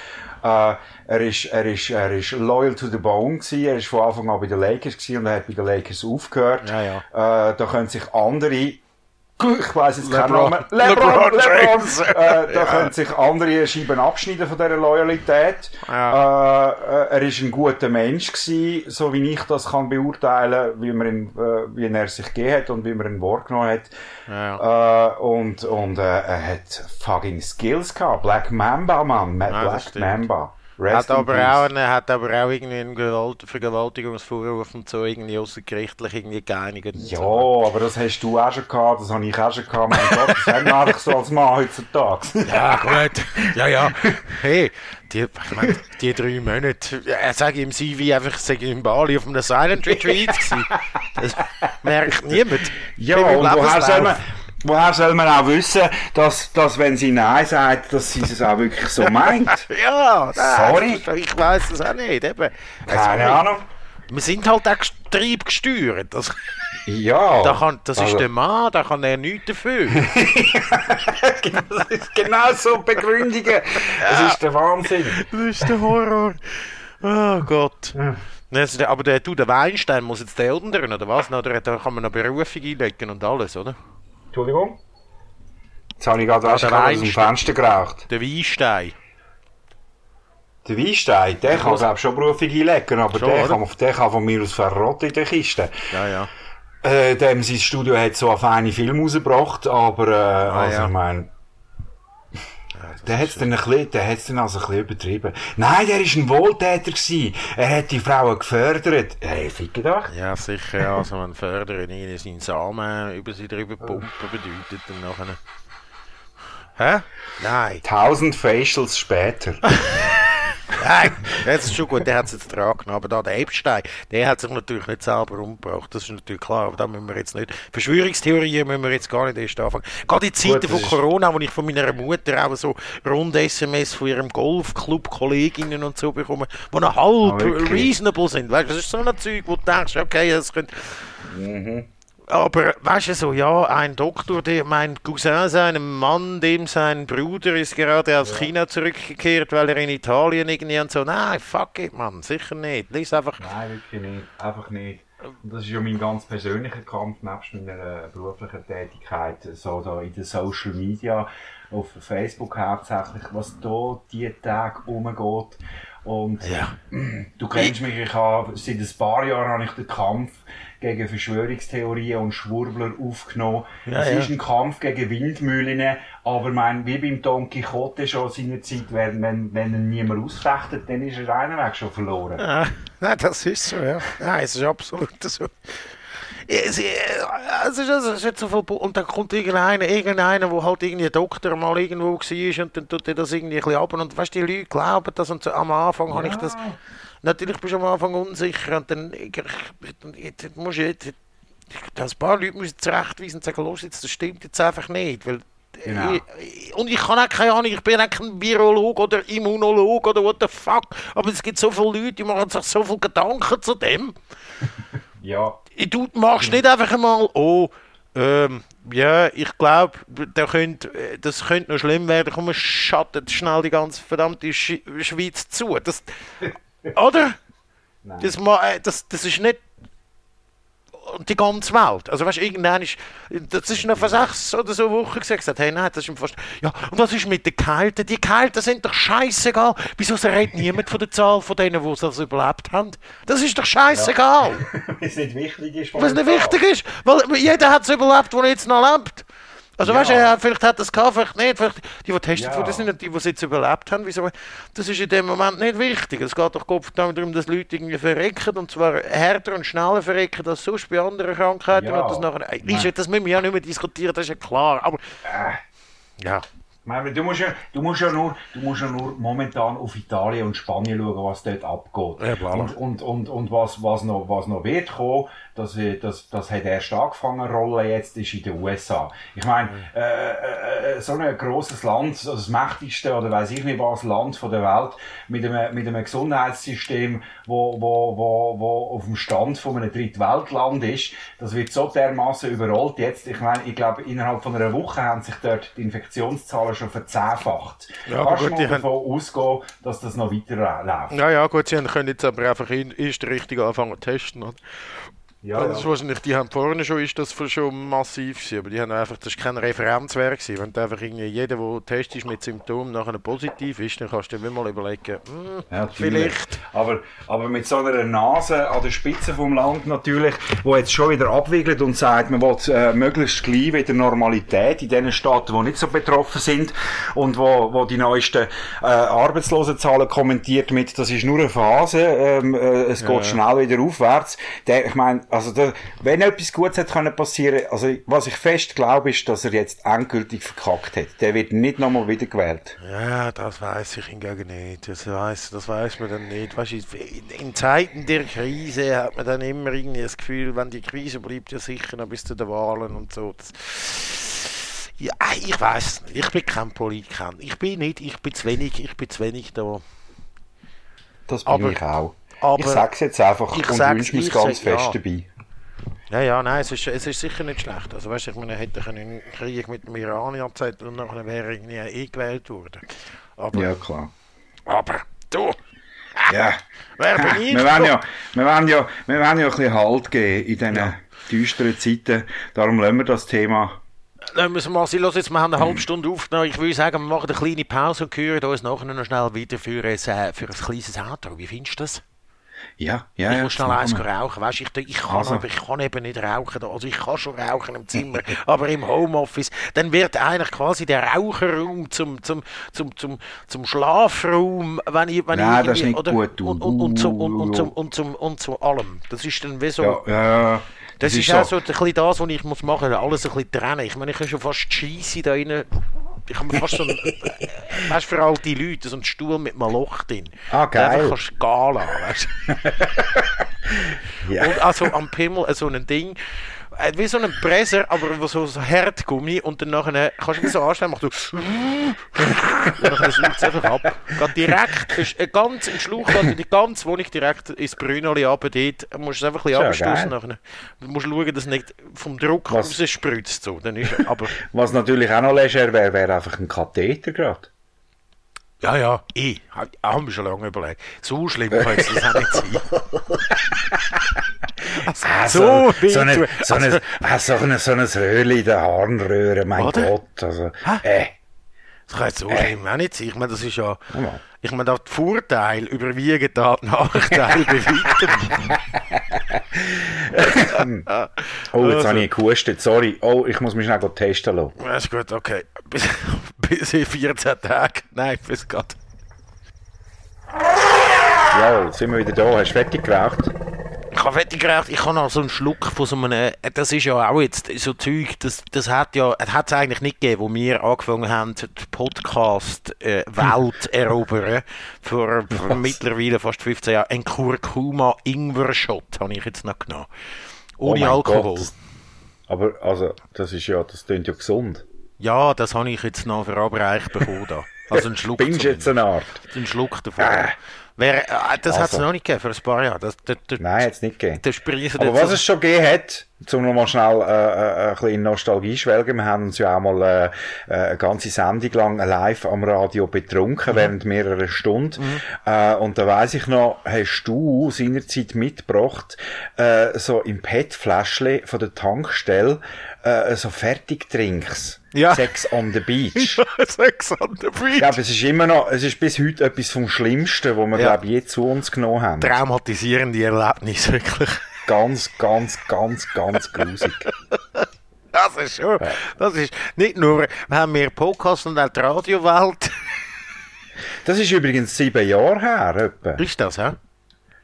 Äh, er ist, er ist, er ist loyal to the bone gewesen. Er ist von Anfang an bei den Lakers gewesen und er hat bei den Lakers aufgehört. Ja, Äh, da können sich andere ich weiss jetzt keinen Namen. LeBron LeBron, James. LeBron. Äh, da können sich andere Scheiben abschneiden von dieser Loyalität. Ja. Äh, äh, er ist ein guter Mensch gewesen, so wie ich das kann beurteilen, wie, man ihn, äh, wie er sich gegeben hat und wie man ihn wahrgenommen hat. Ja. Äh, und und äh, er hat fucking Skills gehabt. Black Mamba, Mann. Ja, Black. Mamba. Hat Rest in aber, auch, eine, hat aber auch irgendwie einen Gewalt Vergewaltigungsvorwurf und so irgendwie außergerichtlich irgendwie geeinigt. Ja, so. aber das hast du auch schon gehabt, das habe ich auch schon gehabt. Mein Gott, das haben wir einfach so als Mann heutzutage. Ja, gut. Ja, ja. Hey, die, ich meine, die drei Monate, er sagt im CV einfach, ich in Bali auf einem Silent Retreat gewesen. Das merkt niemand. Ja, und Lebenslauf. soll, man, woher soll man auch wissen, dass, dass wenn sie Nein sagt, dass sie es auch wirklich so meint? Ja, nein, Sorry. Ich weiß das auch nicht. Eben. Keine Sorry. Ahnung. Wir sind halt auch triebgesteuert. Das, Ja. da kann, das Also- ist der Mann, da kann er nichts dafür. das ist genau so Begründungen. Das ist der Wahnsinn. Das ist der Horror. Oh Gott. Der- Aber der, du, der Weinstein muss jetzt der ändern, oder was? Oder da kann man noch Berufung einlegen und alles, oder? Entschuldigung? Jetzt habe ich gerade gerade aus dem. Fenster geraucht. Der Weinstein. Der Weinstein, der kann glaube schon Berufung einlegen, aber Schon, der, oder? kann, der kann von mir aus verrotten in der Kiste. Ja, ja. Äh, dem sein Studio hat so einen feinen Film rausgebracht, aber äh, also Ah, ja. ich meine, der hat's dann ein bisschen, der hat's dann also ein bisschen übertrieben. Nein, der ist ein Wohltäter gewesen. Er hat die Frauen gefördert. Hey, ficke doch. Ja, sicher. Also, wenn Fördern ihnen seinen Samen über sie drüber pumpen bedeutet, dann nachher. Hä? Nein. Tausend Facials später. Nein, das ist schon gut, der hat es jetzt dran genommen. Aber da der Epstein, der hat sich natürlich nicht selber umgebracht. Das ist natürlich klar, aber da müssen wir jetzt nicht. Verschwörungstheorien müssen wir jetzt gar nicht erst anfangen. Gerade in Zeiten von Corona, wo ich von meiner Mutter auch so rund SMS von ihrem Golfclub-Kolleginnen und so bekomme, die noch halb Ah, wirklich? reasonable sind. Weißt das ist so ein Zeug, wo du denkst, okay, das könnte. Aber weißt du so, ja, ein Doktor, der, mein Cousin, seinem Mann, dem sein Bruder ist gerade aus China zurückgekehrt, weil er in Italien irgendwie und so. Nein, fuck it, Mann, sicher nicht. Lies einfach. Nein, wirklich nicht. Einfach nicht. Und das ist ja mein ganz persönlicher Kampf, nebst meiner beruflichen Tätigkeit, so da in den Social Media, auf Facebook hauptsächlich, was da die Tage umgeht. Und Ja. du kennst mich, ich habe, seit ein paar Jahren habe ich den Kampf gegen Verschwörungstheorien und Schwurbler aufgenommen. Ja, es ja. ist ein Kampf gegen Windmühlen, aber mein, wie beim Don Quixote schon seinerzeit, wenn, wenn, wenn ihn niemand ausfechtet, dann ist er einen Weg schon verloren. Ja, nein, das ist so, ja. Nein, es ist absolut so. Es, äh, es, ist, es ist nicht so viel. Und dann kommt irgendeiner, irgendeiner, wo halt irgendwie Doktor mal irgendwo war und dann tut er das irgendwie ein bisschen ab. Und weißt du, die Leute glauben das und so. Am Anfang habe ich das. Natürlich bist du am Anfang unsicher und dann, ich, dann musst du jetzt. Ein paar Leute müssen zurechtweisen und sagen, los, jetzt, das stimmt jetzt einfach nicht. Weil, Genau. ich, und ich kann auch keine Ahnung, ich bin auch kein Virologe oder Immunologe oder what the fuck. Aber es gibt so viele Leute, die machen sich so viele Gedanken zu dem. Ja, Du machst nicht einfach einmal, oh, ähm, ja, ich glaube, da könnt, das könnte noch schlimm werden. Komm, schattet schnell die ganze verdammte Sch Schweiz zu. Das, oder? Nein. Das, äh, das, das ist nicht und die ganze Welt. Also weißt du, irgendwann ist, das ist noch vor sechs oder so Wochen gesagt, hey, nein, das ist fast, ja, und was ist mit den Gehalten? Die Gehalten sind doch scheißegal. Wieso redet niemand von der Zahl von denen, die das überlebt haben? Das ist doch scheißegal. Weil es nicht wichtig ist. Was nicht wichtig ist, weil jeder hat es überlebt, der jetzt noch lebt. Also Ja. weißt du, ja, vielleicht hat das gehabt, vielleicht nicht. Vielleicht, die, die getestet Ja. wurden, sind nicht die, die es jetzt überlebt haben. Wieso? Das ist in dem Moment nicht wichtig. Es geht doch Kopf darum, dass Leute irgendwie verrecken und zwar härter und schneller verrecken als sonst bei anderen Krankheiten. Ja. Und das, nachher, ist, das müssen wir ja nicht mehr diskutieren, das ist ja klar. Aber ja, Ich meine, du musst ja, du musst ja nur, du musst ja nur momentan auf Italien und Spanien schauen, was dort abgeht. Ja, und, und, und, und was, was noch, was noch wird kommen, das, wird- das, das hat erst angefangen, eine Rolle jetzt, ist in den USA. Ich meine, äh, äh, äh, so ein grosses Land, also das mächtigste oder weiß ich nicht was Land von der Welt, mit einem, mit einem Gesundheitssystem, wo, wo, wo, wo auf dem Stand von einem Drittweltland ist, das wird so dermaßen überrollt jetzt. Ich meine, ich glaube, innerhalb von einer Woche haben sich dort die Infektionszahlen schon verzehnfacht. Ja, aber Kannst du gut, mal haben- davon ausgehen, dass das noch weiter läuft? ja, ja, gut, sie können jetzt aber einfach in, ist der richtige anfangen zu testen. Oder? Ja, Das ist wahrscheinlich, die haben vorne schon, ist das schon massiv gewesen, aber die haben einfach, das ist kein Referenzwert gewesen. Wenn du einfach irgendwie jeder, der testest mit Symptomen nachher positiv ist, dann kannst du dir mal überlegen, hm, Ja, vielleicht. Aber, aber mit so einer Nase an der Spitze vom Land natürlich, wo jetzt schon wieder abwiegelt und sagt, man will äh, möglichst gleich wieder Normalität in den Staaten, die nicht so betroffen sind und wo, wo die neuesten äh, Arbeitslosenzahlen kommentiert mit, das ist nur eine Phase, ähm, äh, es geht schnell wieder aufwärts. Der, ich meine, also da, wenn etwas Gutes hat können passieren, also was ich fest glaube, ist, dass er jetzt endgültig verkackt hat. Der wird nicht nochmal wieder gewählt. Ja, das weiß ich hingegen nicht. Das weiß, das weiß man dann nicht. Weißt, du, in, in Zeiten der Krise hat man dann immer irgendwie das Gefühl, wenn die Krise bleibt ja sicher noch bis zu den Wahlen und so. Das, ja, ich weiß nicht. Ich bin kein Politiker. Ich bin nicht. Ich bin zu wenig. Ich bin zu wenig da. Das bin Aber- ich auch. Aber- ich sag's jetzt einfach Ich und wünsche mir ich ganz sag- fest ja. dabei. Ja, ja, nein, es ist, es ist sicher nicht schlecht. Also, weißt du, ich meine, hätte einen Krieg mit dem Iran angezeigt und nachher wäre er irgendwie eh gewählt worden. Aber, Ja, klar. aber, du, Ja. wer bin ich? Wir wollen ja, wir wollen ja, wir wollen ja ein bisschen Halt geben in diesen düsteren Zeiten. Darum lassen wir das Thema. Lassen wir es mal sein. Jetzt, wir haben eine halbe Stunde aufgenommen. Ich würde sagen, wir machen eine kleine Pause und hören uns nachher noch schnell wieder für ein, äh, für ein kleines Outro. Wie findest du das? Ja, ja, ich ja. muss schnell das eins rauchen. Weißt, ich, ich, kann, Also. aber ich kann eben nicht rauchen. Also ich kann schon rauchen im Zimmer, aber im Homeoffice. Dann wird eigentlich quasi der Raucherraum zum, zum, zum, zum, zum Schlafraum, wenn ich, wenn Nein, ich das ist nicht gut, du. Und, und, und, zum, und, und, zum, und, zum, und zu allem. Das ist dann wie so... Ja, ja, ja. Das, ist, auch so ein bisschen das, was ich muss machen muss, alles ein bisschen trennen. Ich meine, ich kann schon fast Scheisse da rein. Ich habe mir fast so ein, äh, weißt für alte Leute, so einen Stuhl mit einem Loch drin. Ah, Den Einfach geil. kannst du gehen lassen, weißt. Ja. Und also am Pimmel äh, so ein Ding, wie so ein Presser, aber so, so Härtgummi und dann nachher, kannst du wie so anstellen, machst du und dann saugt es einfach ab. Geht direkt, ist äh, ganz im Schluch, geht in die ganze Wohnung direkt ins Brünneli runter, dort musst du es einfach ein bisschen abstoßen nachher. Du musst schauen, dass es nicht vom Druck Was- rausspritzt, so, dann ist aber... Was natürlich auch noch leger wäre, wäre einfach ein Katheter gerade. Ja, ja, ich, ha- haben wir schon lange überlegt. So schlimm kann es das auch nicht sein. Also, so so, so, eine, so, eine, ah, so, eine, so ein Röhrli in der Harnröhre, mein Oder? Gott. Also, Hä? äh, Das kann jetzt so schlimm auch nicht sein. Ich meine, das ist ja. Ich meine, da die Vorteile überwiegen da die Nachteile bei weitem. oh, jetzt Also. habe ich gehustet, sorry. Oh, ich muss mich schnell testen lassen. Ja, ist gut, okay. Bis, bis in 14 Tagen. Nein, bis Gott. Ja, sind wir wieder da. Hast du fertig geraucht? Fertig geraucht, ich habe noch so einen Schluck von so einem, äh, das ist ja auch jetzt so Zeug, das, das hat ja, es hat es eigentlich nicht gegeben, wo wir angefangen haben, die Podcast äh, Welt erobern, vor, vor mittlerweile fast 15 Jahren, ein Kurkuma Ingwer Shot habe ich jetzt noch genommen. Oh Ohne mein Alkohol. Gott. Aber, also, das ist ja, das klingt ja gesund. Ja, das habe ich jetzt noch verabreicht bekommen da. Also einen Schluck Binge jetzt eine Art? Einen Schluck davon. Äh. Wer, äh, das hat es Also. noch nicht gegeben, für ein paar Jahre. Das, das, das, Nein, jetzt nicht gegeben. Aber was es schon gegeben hat, zum nochmal schnell äh, äh, ein bisschen Nostalgie schwelgen, wir haben uns ja auch mal äh, äh, eine ganze Sendung lang live am Radio betrunken, Mhm. während mehrerer Stunden. Äh, und da weiss ich noch, hast du seinerzeit mitgebracht, äh, so im PET-Fläschchen von der Tankstelle, äh, so Fertigdrinks. Ja. Sex on the Beach. Sex on the Beach. glaube, es ist immer noch, es ist bis heute etwas vom Schlimmsten, wo wir, Ja. glaube ich, je zu uns genommen haben. Traumatisierende Erlebnis, wirklich. Ganz, ganz, ganz, ganz grusig. Das ist schon, das ist nicht nur, wir haben mehr Podcasts und auch die Radiowelt. Das ist übrigens sieben Jahre her, etwa. Ist das, hä?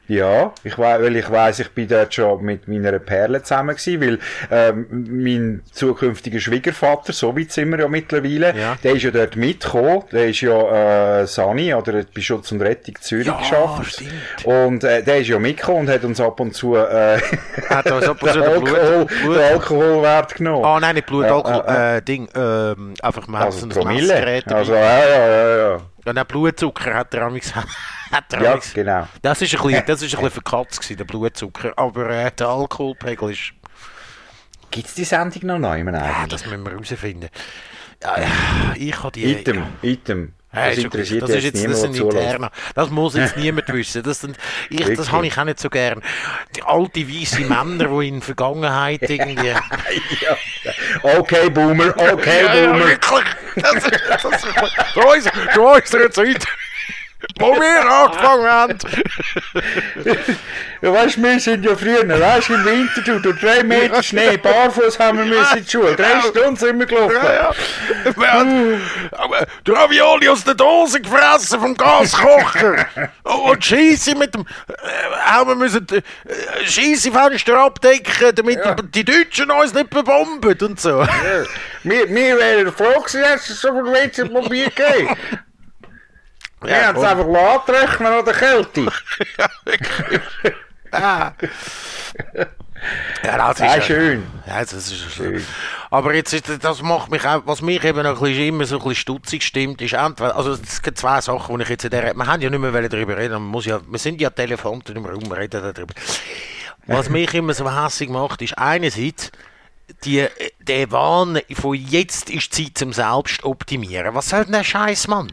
Ja, ich weiß, weil ich weiß, ich bin dort schon mit meiner Perle zusammen gewesen, weil ähm, mein zukünftiger Schwiegervater, so weit sind wir ja mittlerweile, Ja. der ist ja dort mitgekommen, der ist ja äh, Sani oder hat bei Schutz und Rettung Zürich Ja, geschafft stimmt. und äh, der ist ja mitgekommen und hat uns ab und zu äh, Hat uns ab und zu den, Alkohol, Blut- Blut- den Alkoholwert genommen. Ah, nein, nicht Blut, Ja, Alkohol, äh, äh, Ding, ähm, einfach, hat also so ein. Messgerät. Also, ja, ja, ja, ja. Und auch Blutzucker hat er hat er Ja, genau. Das ist ein bisschen, das ist ein bisschen verkatzt gewesen, der Blutzucker. Aber äh, der Alkoholpegel ist, Gibt's die Sendung noch neu ja, das müssen wir herausfinden. Ja, ja, ich habe die... Item, Item. Ja, Das ist okay. interessiert das ist jetzt jetzt, das niemand, sind interne. Das muss jetzt niemand wissen. Das, sind, ich, das habe ich auch nicht so gern. Die alte weiße Männer, die in der Vergangenheit irgendwie. ja. Okay, Boomer, okay, Ja, ja, Boomer. wirklich. Das ist, das ist, so ist, so ist der Wir angefangen. Ja, weißt du, wir sind ja früher, weißt du, im Winter, du, durch drei Meter Schnee, barfuß haben wir müssen in die Schule. Drei Stunden sind wir gelaufen. Ja, haben aber die Ravioli aus der Dose gefressen vom Gaskocher. Und Scheisse mit dem. Haben wir müssen Scheissefenster abdecken, damit die, die Deutschen uns nicht bebomben und so. Ja. Wir, wir wären froh gewesen, dass es so viel. Wir haben es einfach abrechnen an der Kälte. Ah. Ja, das ist ja- schön. Ja, das ist schön. Aber jetzt ist, das macht mich auch, was mich eben noch ein bisschen, immer so ein bisschen stutzig stimmt, ist entweder, also es gibt zwei Sachen, die ich jetzt in der, wir haben ja nicht mehr darüber reden, man muss ja, wir sind ja Telefonten im Raum, reden darüber. Was mich immer so hässlich macht, ist einerseits, die, der Wahn von jetzt ist Zeit zum Selbstoptimieren. Was soll denn der Scheiß, Mann?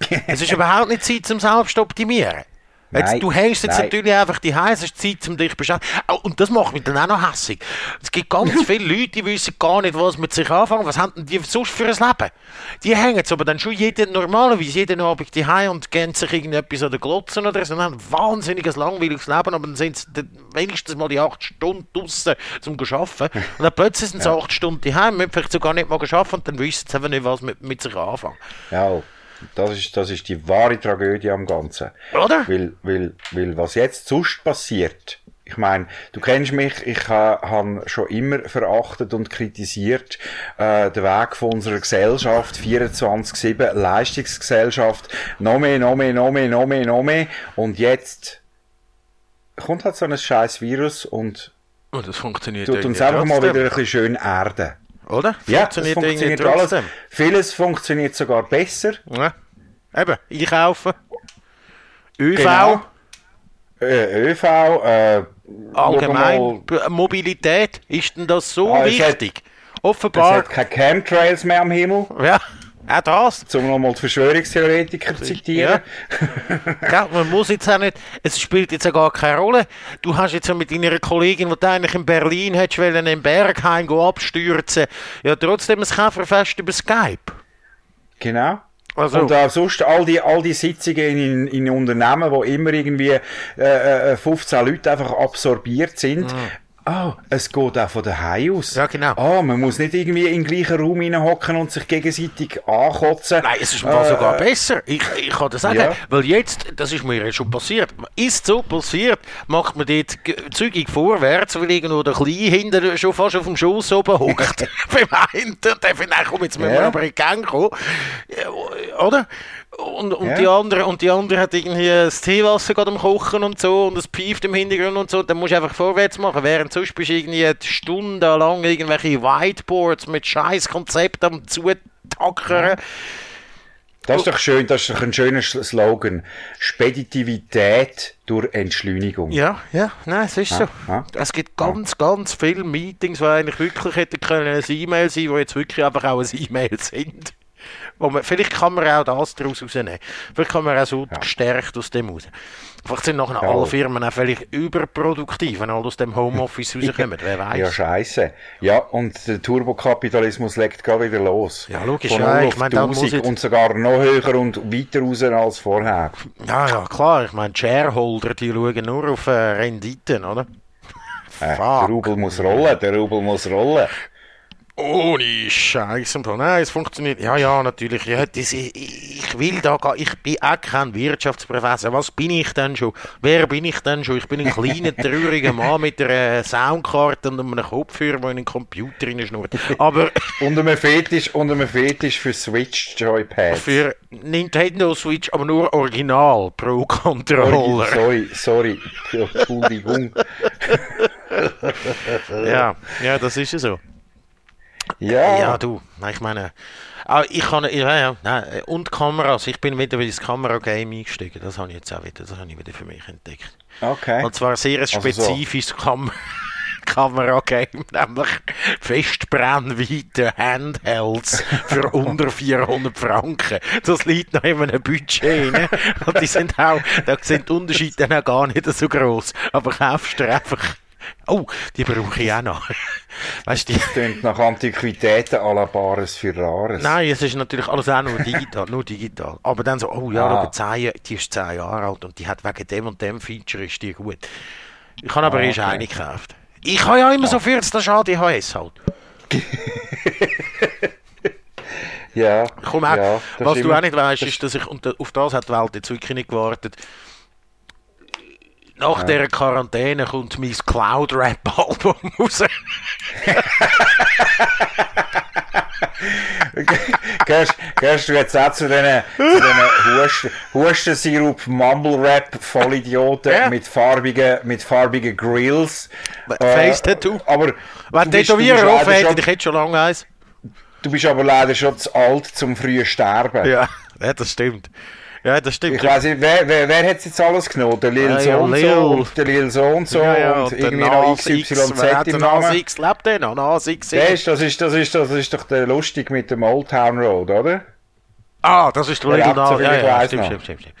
Es ist überhaupt nicht Zeit zum Selbstoptimieren. Jetzt, Nein, du hängst jetzt nein. natürlich einfach die heiße Zeit, um dich zu beschäftigen. Oh, und das macht mich dann auch noch hässig. Es gibt ganz viele Leute, die wissen gar nicht, was mit sich anfangen. Was haben denn die sonst für ein Leben? Die hängen jetzt aber dann schon jeden, normalerweise jeden Abend die und gehen sich irgendetwas oder glotzen oder so. Und haben ein wahnsinniges, langweiliges Leben, aber dann sind sie wenigstens mal die acht Stunden draussen zum arbeiten. Und dann plötzlich sind sie acht Stunden die müssen vielleicht sogar nicht mal arbeiten und dann wissen sie einfach nicht, was mit, mit sich anfangen. Ja, das ist, das ist die wahre Tragödie am Ganzen. Oder? Weil, weil, weil was jetzt sonst passiert, ich meine, du kennst mich, ich ha, habe schon immer verachtet und kritisiert äh, den Weg von unserer Gesellschaft, 24-7, Leistungsgesellschaft, noch mehr, noch mehr, noch mehr, noch mehr, noch mehr. Und jetzt kommt halt so ein scheiß Virus und Und das funktioniert tut uns einfach mal wieder ein bisschen schön erden. Oder? Ja, das funktioniert alles. trotzdem. Vieles funktioniert sogar besser. Ja. Eben, einkaufen. ÖV, Genau. Äh, ÖV, äh, allgemein, mal, Mobilität, ist denn das so Ah, es hat- wichtig? Es Offenbar, hat keine Chemtrails mehr am Himmel, ja, auch das. um nochmal die Verschwörungstheoretiker zu zitieren. Gell, man muss jetzt auch nicht, es spielt jetzt auch gar keine Rolle. Du hast jetzt ja mit deiner Kollegin, die du eigentlich in Berlin hättest, wollen, in Bergheim abstürzen, ja trotzdem ein Käferfest über Skype. Genau. Also, Und auch sonst all die, all die Sitzungen in, in Unternehmen, wo immer irgendwie äh, äh, 15 Leute einfach absorbiert sind. Oh, es geht auch von daheim aus. Ja, genau. Oh, man muss nicht irgendwie in den gleichen Raum hineinhocken und sich gegenseitig ankotzen. Nein, es ist Äh, sogar besser. Ich, ich kann das sagen, Ja. weil jetzt, das ist mir jetzt schon passiert, ist so passiert, macht man dort zügig vorwärts, weil irgendwo der Kleine hinter schon fast auf dem Schoß oben hockt. Beim einen, der findet, komm, jetzt müssen wir Ja. aber in die Gang kommen. Ja, Oder? Und, und, Ja. die andere, und die andere hat irgendwie das Teewasser gerade am Kochen und so und es pieft im Hintergrund und so. Dann musst du einfach vorwärts machen. Während sonst bist du irgendwie stundenlang irgendwelche Whiteboards mit scheiß Konzepten am Zutackern. Das ist doch schön, das ist doch ein schöner Sch- Slogan. Speditivität durch Entschleunigung. Ja, ja, nein, es ist so. ja. Es gibt ganz, ganz viele Meetings, die eigentlich wirklich hätten können ein E-Mail sein, die jetzt wirklich einfach auch ein E-Mail sind. Wo man, vielleicht kann man auch das daraus rausnehmen. Vielleicht kann man auch so gestärkt aus dem raus. Vielleicht sind nachher Ja. alle Firmen auch völlig überproduktiv, wenn alle aus dem Homeoffice rauskommen. Wer weiß. Ja, scheiße. Ja, und der Turbokapitalismus legt gerade wieder los. Ja, logisch, Von ja, 0 ich meine, muss 1000 jetzt- und sogar noch höher und weiter raus als vorher. Ja, ja, klar. Ich meine, Shareholder, die schauen nur auf äh, Renditen, oder? Äh, der. Rubel muss rollen, der Rubel muss rollen. Ohne Scheiße. Nein, es funktioniert. Ja, ja, natürlich. Ja, das, ich, ich will da gar. Ich bin auch kein Wirtschaftsprofessor. Was bin ich denn schon? Wer bin ich denn schon? Ich bin ein kleiner, trauriger Mann mit einer Soundkarte und einem Kopfhörer, der in einen Computer schnurrt. Aber. und einem Fetisch, und einem Fetisch für Switch Joypads. Für Nintendo Switch, aber nur Original Pro Controller. Sorry, sorry. Entschuldigung. ja, ja, das ist ja so. Ja. Ja, du, ich meine, ah, ich kann, ja, ja, nein, und Kameras, ich bin wieder ins Kameragame eingestiegen, das habe ich jetzt auch wieder, das habe ich wieder für mich entdeckt. Okay. Und zwar sehr ein spezifisches also so. Kam Kameragame, nämlich Festbrennweite Handhelds für unter 400 Franken. Das liegt noch in einem Budget rein. Und die sind auch, da sind die Unterschiede dann auch gar nicht so groß. Aber kaufst du einfach Oh, die brauche ich auch noch. Weißt die... Das klingt nach Antiquitäten à la Bares für Rares. Nein, es ist natürlich alles auch nur digital, nur digital. Aber dann so, oh ja, ah. schau, die ist 10 Jahre alt und die hat wegen dem und dem Feature ist die gut. Ich habe aber ah, erst okay. eine gekauft. Ich habe ja immer ah. so 40 das ADHS halt. ja. Komm auch, ja, was du auch nicht weißt, ist, dass ich, und auf das hat die Welt jetzt wirklich nicht gewartet, nach ja. dieser Quarantäne kommt mein Cloud-Rap-Album raus. Gehörst du jetzt auch zu diesen, Husten, Hustensirup, Mumble-Rap, Vollidioten ja. mit, farbigen, mit farbigen Grills? Face-Tattoo. Äh, aber Wenn Tätowierer aufhält, ich hätte schon lange eins. Du bist aber leider schon zu alt zum frühen Sterben. Ja, ja das stimmt. Ja, das stimmt. Ich weiß nicht, wer, wer, wer hat jetzt alles genommen? Der Lil ja, so und so und der Lil so und so ja, ja, und, irgendwie noch XYZ im Namen. X lebt der noch? Nas X. Das ist, das, ist, das, ist, das ist doch der lustig mit dem Old Town Road, oder? Ah, das ist der Lil Nas. Ja, ja, stimmt, stimmt, stimmt, stimmt.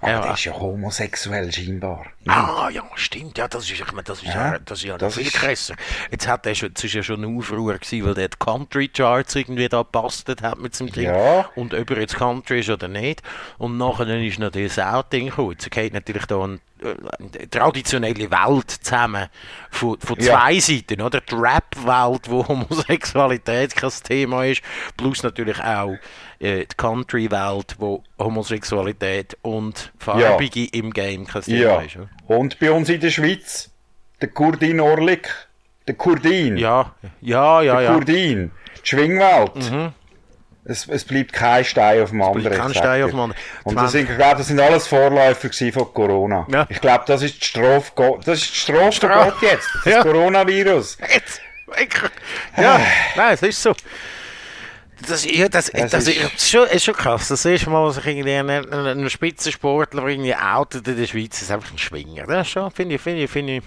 Aber ja. der ist ja homosexuell scheinbar. Ah, ja, stimmt. Ja, das ist, ich meine, das ist ja, das ist ja das viel krasser. Jetzt hat er schon, das ist ja schon ein Aufruhr gewesen, weil der die Country Charts irgendwie da bastet hat mit seinem Ding. Ja. Und ob er jetzt Country ist oder nicht. Und nachher ist noch das Outing gekommen. Jetzt geht natürlich da ein äh, traditionelle Welt zusammen von, von zwei ja. Seiten, oder? Die Rap-Welt, wo Homosexualität kein Thema ist, plus natürlich auch äh, die Country-Welt, wo Homosexualität und Farbige ja. im Game kein Thema ja. ist. Oder? Und bei uns in der Schweiz, der Kurdin Orlik, der Kurdin. Ja, ja, ja, der ja. Kurdin, die Schwingwelt. Mhm. Es, es bleibt kein Stein auf dem anderen. Kein Stein auf dem anderen. Und das sind, glaub, das sind alles Vorläufer von Corona. Ja. Ich glaube, das ist die Strafe, das ist die Strafe Straf. Gott jetzt. Das ja. Coronavirus. Jetzt. Ja, nein, es ist so. Das, ja, das, das, das ist, ist, schon, ist schon krass. Das erste Mal, was ich irgendwie einen, einen Spitzensportler irgendwie outet in der Schweiz, ist einfach ein Schwinger. Das schon, finde ich, finde ich, finde ich.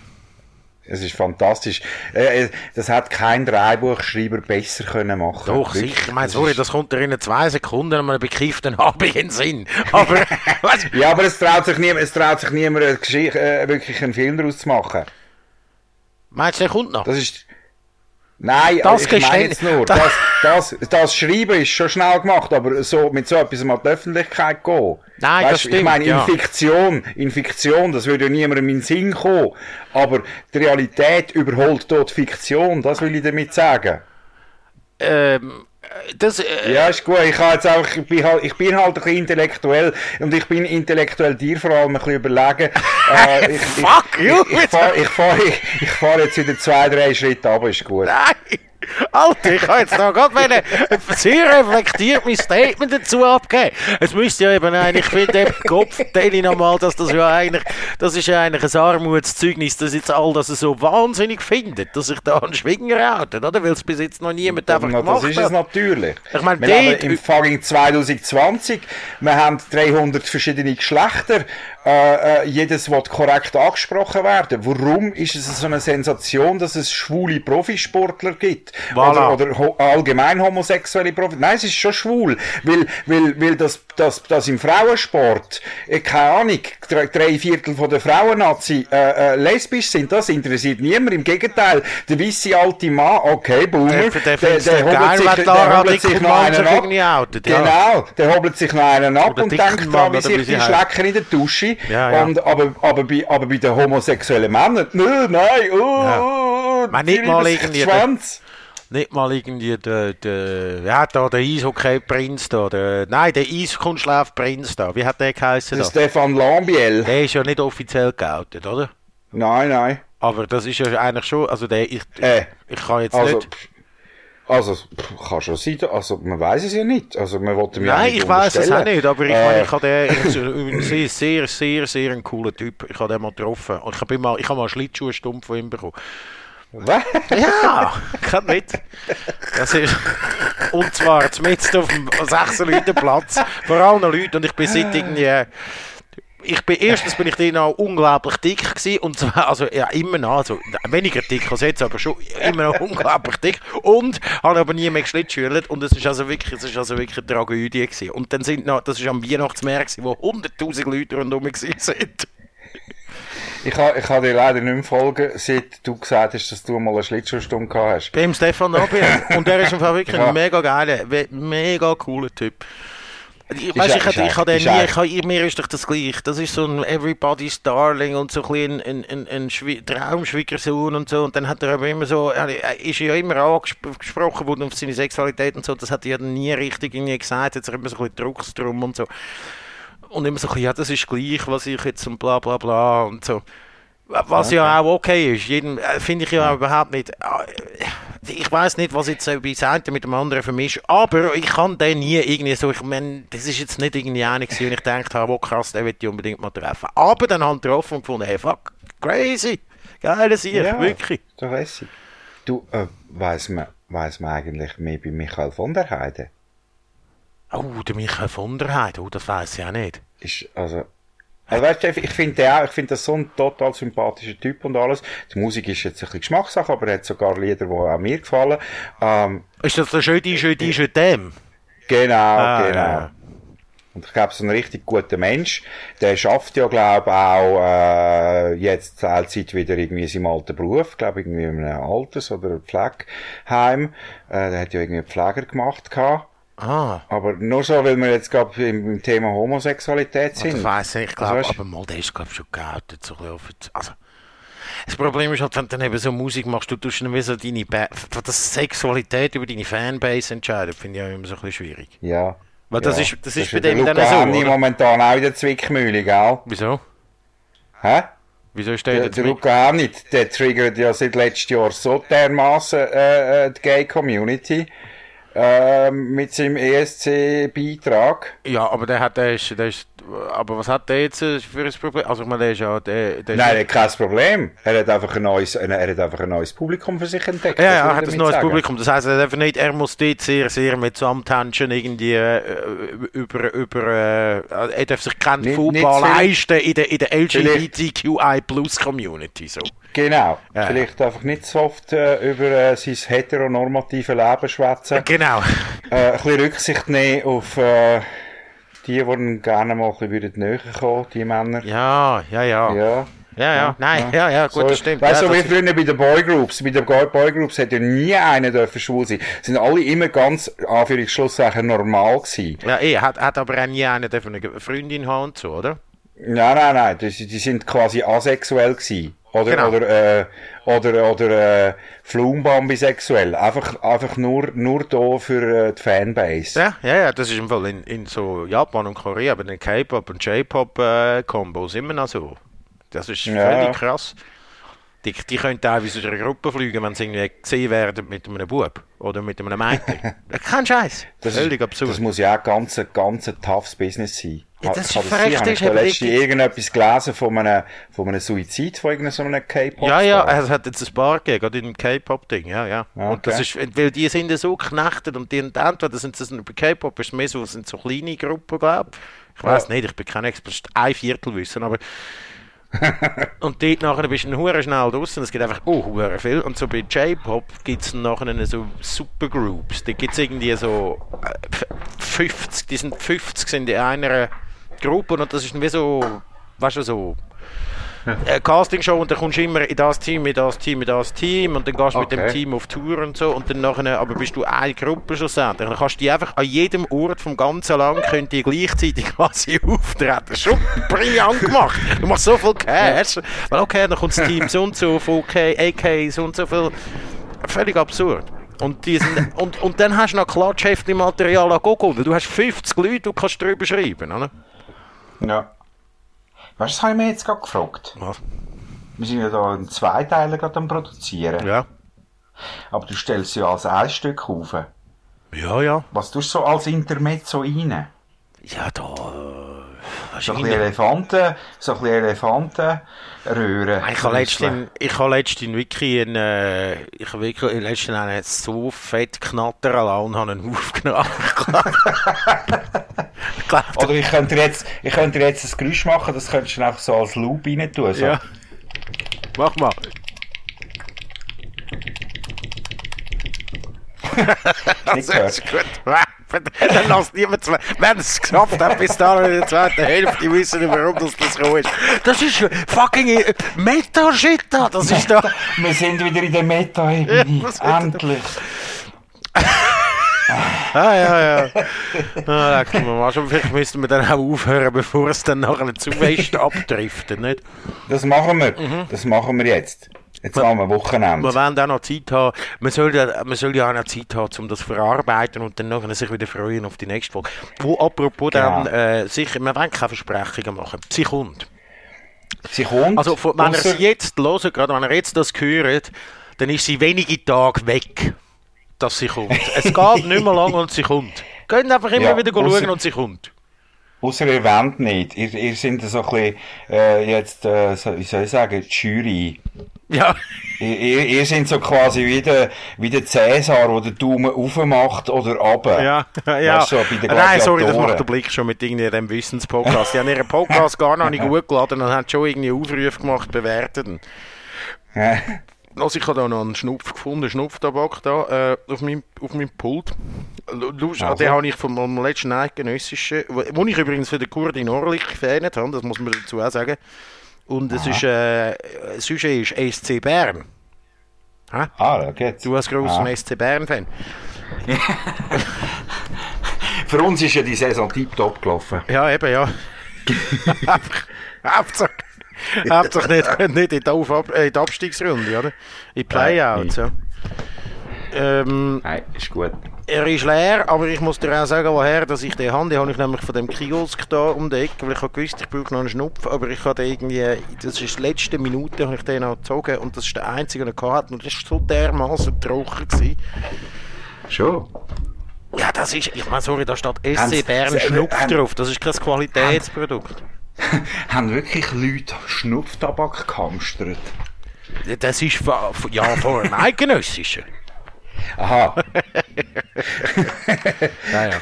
Es ist fantastisch. Äh, äh, das hat kein Drehbuchschreiber besser können machen. Doch, Wirklich. sicher. Ich meine, sorry, das kommt dir in zwei Sekunden an einem bekifften Abend in den Sinn. Aber, ja, aber es traut sich niemand, es traut sich niemand äh, wirklich einen Film daraus zu machen. Meinst du, der kommt noch? Das ist, Nein, das ich meine jetzt nur, das, das, das Schreiben ist schon schnell gemacht, aber so, mit so etwas mal die Öffentlichkeit gehen. Nein, weißt, das stimmt, Ich meine, ja. Infektion, Infektion, das würde ja niemandem in den Sinn kommen. Aber die Realität überholt dort Fiktion, das will ich damit sagen. Ähm, das, äh, ja, ist gut. Ich, jetzt auch, ich, bin halt, ich bin halt ein bisschen intellektuell und ich bin intellektuell dir vor allem ein bisschen überlegen. Äh, ich, Fuck ich, you! Ich, ich fahre fahr, fahr jetzt wieder zwei, drei Schritte ab, ist gut. Nein! Alter, ich habe jetzt noch gerade ein sehr reflektiert mein Statement dazu abgeben. Es müsste ja eben eigentlich, ich finde eben Kopf, ich nochmal, dass das ja eigentlich, das ist ja eigentlich ein Armutszeugnis, dass jetzt all das so wahnsinnig findet, dass sich da ein Schwinger outet, oder? Weil es bis jetzt noch niemand einfach gemacht hat. Das ist es natürlich. Ich meine, wir haben im Fucking 2020, wir haben 300 verschiedene Geschlechter, äh, äh, jedes wird korrekt angesprochen werden. Warum ist es so eine Sensation, dass es schwule Profisportler gibt? Voilà. Oder, oder ho allgemein homosexuelle Profisportler? Nein, es ist schon schwul, weil, weil, weil das, das, das im Frauensport, äh, keine Ahnung, drei, drei Viertel von der Frauennazi äh, äh, lesbisch sind, das interessiert niemand. Im Gegenteil, der weisse alte Mann, okay, Boomer, der, der, der, der, hobelt sich, der hobelt sich noch einen ab. Outet, ja. Genau, der hobelt sich noch einen ab oder und denkt dran, wie sich die Schlecker in der Dusche ja, ja. Und, aber, aber, bei, aber bei den homosexuellen Männern, nö, nein, oh, ja. oh, Man nicht mal irgendwie. Schwanz. Nicht mal irgendwie der, der, wie hat da der Eishockey-Prinz da, der, nein, der Eiskunstlauf-Prinz da, wie hat der geheißen Der da? Stefan Lambiel. Der ist ja nicht offiziell geoutet, oder? Nein, nein. Aber das ist ja eigentlich schon, also der, ich, Äh, ich kann jetzt also, nicht... also, kann schon sein, also, man weiß es ja nicht. Also, man wollte mir Nein, ich weiß es auch nicht, aber ich Äh, meine, ich habe den, sehr, sehr, sehr, sehr ein cooler Typ. Ich habe den mal getroffen. Und ich habe mal, ich habe mal einen Schlittschuhstumpf von ihm bekommen. Was? Ja, kann nicht. Das ist, und zwar mitten auf dem 6 Leuten Platz, vor allen Leuten. Und ich bin seit irgendwie, ich bin, erstens bin ich dort noch unglaublich dick gewesen, und zwar, also, ja, immer noch, also, weniger dick als jetzt, aber schon immer noch unglaublich dick. Und habe aber nie mehr geschlittschült. Und es ist also wirklich, es ist also wirklich eine Tragödie gewesen. Und dann sind noch, das ist am Weihnachtsmeer gewesen, wo 100.000 Leute rundherum gewesen sind. Ich kann, ich kann dir leider nicht mehr folgen, seit du gesagt hast, dass du mal eine Schlittschuhstunde gehabt hast. Beim Stefan Nabiel. Und der ist einfach wirklich ein mega geiler, mega cooler Typ. Ich, weißt, ich, ich, ich habe den nie, ich habe, mir ist doch das gleich. Das ist so ein Everybody's Darling und so ein, ein, ein, ein Schwi- Traumschwiegersohn und so. Und dann hat er aber immer so, er ist ja immer angesprochen worden auf seine Sexualität und so. Das hat er ja nie richtig irgendwie gesagt. Jetzt hat er immer so ein bisschen Drucks drum und so. Und immer so ein bisschen, ja, das ist gleich, was ich jetzt und bla bla bla und so. Was ja auch okay ist, äh, finde ich ja auch überhaupt nicht. Ah, Ich weiß nicht, was jetzt so bei das eine mit dem anderen vermischt, aber ich kann den nie irgendwie so, ich meine, das ist jetzt nicht irgendwie einer gewesen, und ich gedacht habe, oh krass, den will ich unbedingt mal treffen. Aber dann haben wir getroffen und gefunden, hey, fuck, crazy, geile Sieg, wirklich. Da weiss ich. Du, äh, weiss man, weiss man eigentlich mehr bei Michael von der Heide? Oh, der Michael von der Heide, oh, das weiß ich auch nicht. Ist, also, also weißt du, ich finde den auch, ich finde das so ein total sympathischer Typ und alles. Die Musik ist jetzt ein bisschen Geschmackssache, aber er hat sogar Lieder, die auch mir gefallen. Ähm, Ist das der Jeudi, Jeudi, Jeudem? genau, Ah, genau. ja. Und ich glaube, so ein richtig guter Mensch, der schafft ja, glaube auch äh, jetzt Teilzeit wieder irgendwie in seinem alten Beruf, glaube irgendwie in einem Alters- oder Pflegeheim. Äh, der hat ja irgendwie Pfleger gemacht gehabt. Ah, Aber nur so, weil wir jetzt gerade im, im Thema Homosexualität das sind. weiß ich, ich Also, glaube, weißt- aber mal, der ist, glaube ich, schon geoutet, so also, das Problem ist halt, wenn du dann eben so Musik machst, du tust dann wie so deine ba das Sexualität über deine Fanbase entscheiden, finde ich auch immer so ein bisschen schwierig. Ja. Weil das ja. ist- das ist bei der dem dann so, oder? momentan auch in der Zwickmühle, gell? Wieso? Hä? Wieso ist der Der, jetzt der? Luca Hänni, der triggert ja seit letztem Jahr so dermaßen äh, äh, die Gay-Community äh, mit seinem ESC-Beitrag. Ja, aber der hat, der ist, der ist, aber was hat der jetzt äh, für ein Problem? Also ich meine, der ist ja, der, der Nein, er hat kein Problem. Er hat einfach ein neues, äh, er hat einfach ein neues Publikum für sich entdeckt. Ja, ja, er hat ein neues sagen. Publikum. Das heisst, er, nicht, er muss dort sehr, sehr mit Samthändchen irgendwie äh, über, über äh, er darf sich keinen Nicht- leisten in der, in der LGBTQI-Plus-Community. So. Genau. Ja. Vielleicht einfach nicht so oft äh, über äh, sein heteronormative Leben schwätzen. Genau. Äh, ein bisschen Rücksicht nehmen auf äh, die, die ihm gerne mal ein bisschen näher kommen, die Männer. Ja, ja, ja. Ja, Ja. ja. Nein, ja, ja, gut, So, das stimmt. Weißt du, ja, wie früher bei den Boygroups. Bei den Boy- Boygroups hat ja nie einer dürfen schwul sein. Sind alle immer ganz, Anführungsschlusszeichen, normal gewesen. ja, eh, hat, hat aber auch nie einer dürfen eine Freundin haben und so, oder? Nein, nein, nein, die, die sind quasi asexuell gewesen. Oder, Genau. oder, äh, oder, oder, äh, Flumbam bisexuell. Einfach, einfach nur, nur da für äh, die Fanbase. Ja, ja, ja, das ist im Fall in, in so Japan und Korea, bei den K-Pop und J-Pop-Kombos immer noch so. Das ist Ja. völlig krass. Die, die können teilweise durch eine Gruppe fliegen, wenn sie irgendwie gesehen werden mit einem Bub oder mit einem Mädchen. Kein Scheiß. Das Völlig ist, absurd. Das muss ja auch ganz, ein ganz ein toughes Business sein. Ja, das ist ich da eben letztens irgendetwas gelesen von einem, von einem Suizid von irgendeinem K-Pop? ja, ja, es hat jetzt ein paar gegeben, gerade in dem K-Pop-Ding, ja, ja. Ah, Und das okay. ist, weil die sind ja so geknechtet und die entweder sind das bei K-Pop ist mehr so, sind so kleine Gruppen, glaube ich. Ich weiß Ja. nicht, ich bin kein Experte, ein Viertel wissen, aber und dort nachher bist du hure schnell draußen. Es gibt einfach oh hure viel. Und so bei J-Pop gibt es nachher so Supergroups. Da gibt es irgendwie so äh, 50, die sind 50 sind in einer Gruppe und das ist wie so, weißt du, so eine Castingshow und dann kommst du immer in das Team, in das Team, in das Team und dann gehst du mit dem Okay. Team auf Tour und so und dann nachher, aber bist du eine Gruppe schlussendlich. Dann kannst du die einfach an jedem Ort vom ganzen Land könnt die gleichzeitig quasi auftreten. Schon brillant gemacht. Du machst so viel Cash. Weil okay, dann kommt das Team so und so, von OK, AK, so und so viel. Völlig absurd. Und, die sind, und, und dann hast du noch Klatschheftli-Material an Gogo. Du hast 50 Leute, du kannst drüber schreiben, oder? Ja. Weißt du, das habe ich mir jetzt gerade gefragt. Was? Wir sind ja da in zwei Teilen gerade am Produzieren. Ja. Aber du stellst sie ja als ein Stück auf. Ja, ja. Was tust du so als Intermezzo rein? Ja, da... So ein bisschen Elefanten, so ein bisschen Elefantenröhren. Ich habe letztens, ich habe letztens wirklich einen, äh, ich habe wirklich letztens einen so fett knattern lassen und habe ihn aufgenommen. Oder ich könnte jetzt, ich könnte jetzt ein Geräusch machen, das könntest du einfach so als Loop rein tun. So. ja. Mach mal. Das ist gut. Dann lasst niemand zwei. Wenn es geschafft hat, bis dahin in der zweiten Hälfte, wissen nicht, warum das, so ist. Das ist fucking Meta-Shit da. Das ist da. Wir sind wieder in der Meta-Ebene. Ja, Endlich. Ah, ja, ja. Ah, leck mir mal. schon. Vielleicht müssten wir dann auch aufhören, bevor es dann nachher zu fest abdriftet, nicht? Das machen wir. Mhm. Das machen wir jetzt. Jetzt wir Wir Wochenende. wollen auch noch Zeit haben. Man soll, ja, man soll ja auch noch Zeit haben, um das zu verarbeiten und dann nachher sich wieder freuen auf die nächste Folge. Wo apropos Genau. dann, äh, sicher, wir wollen keine Versprechungen machen. Sie kommt. Sie kommt. Also, wenn ihr es jetzt hört, gerade wenn ihr jetzt das hört, dann ist sie wenige Tage weg, dass sie kommt. es geht nicht mehr lang und sie kommt. Könnt einfach immer Ja, wieder schauen und sie kommt. Ausser ihr wollt nicht. Ihr, ihr seid so ein bisschen, äh, jetzt, äh, so, wie soll ich sagen, die Jury. Ja. Ihr, ihr, seid so quasi wie der, wie der Cäsar, der den Daumen rauf macht oder runter. Ja, ja. Weißt den Nein, sorry, das macht der Blick schon mit irgendwie dem Wissenspodcast. Die haben ihren Podcast gar noch nicht gut geladen und haben schon irgendwie Aufrufe gemacht, bewertet. ihn. Also ich habe da noch einen Schnupf gefunden, Schnupftabak da, äh, auf meinem, auf meinem Pult. Lu- Lust, Also. Den habe ich vom letzten eidgenössischen, wo wo ich übrigens für den Kurdin Orlik gefähnet habe, das muss man dazu auch sagen. Und es ist, äh, das Sujet ist SC Bern. Ah, da geht's. Du als grosser Ah. SC Bern-Fan. Für uns ist ja die Saison tiptop gelaufen. Ja, eben, ja. Hauptsache, Hauptsache nicht, nicht in die, Auf äh, in die Abstiegsrunde, oder? In Playouts, ja. Ähm, Nein, ist gut. er ist leer, aber ich muss dir auch sagen, woher dass ich den habe. Den habe ich nämlich von dem Kiosk da um die Ecke, weil ich habe gewusst, ich brauche noch einen Schnupf, aber ich habe den irgendwie, das ist die letzte Minute, habe ich den noch gezogen und das ist der einzige, den ich hatte und das war so dermaßen trocken. Gewesen. Schon. Ja, das ist, ich meine, sorry, da steht SC Bern Schnupf drauf, das ist kein Qualitätsprodukt. Haben wirklich Leute Schnupftabak gehamstert? Das ist vor- ja, vor einem Eidgenössischen. Aha. Naja.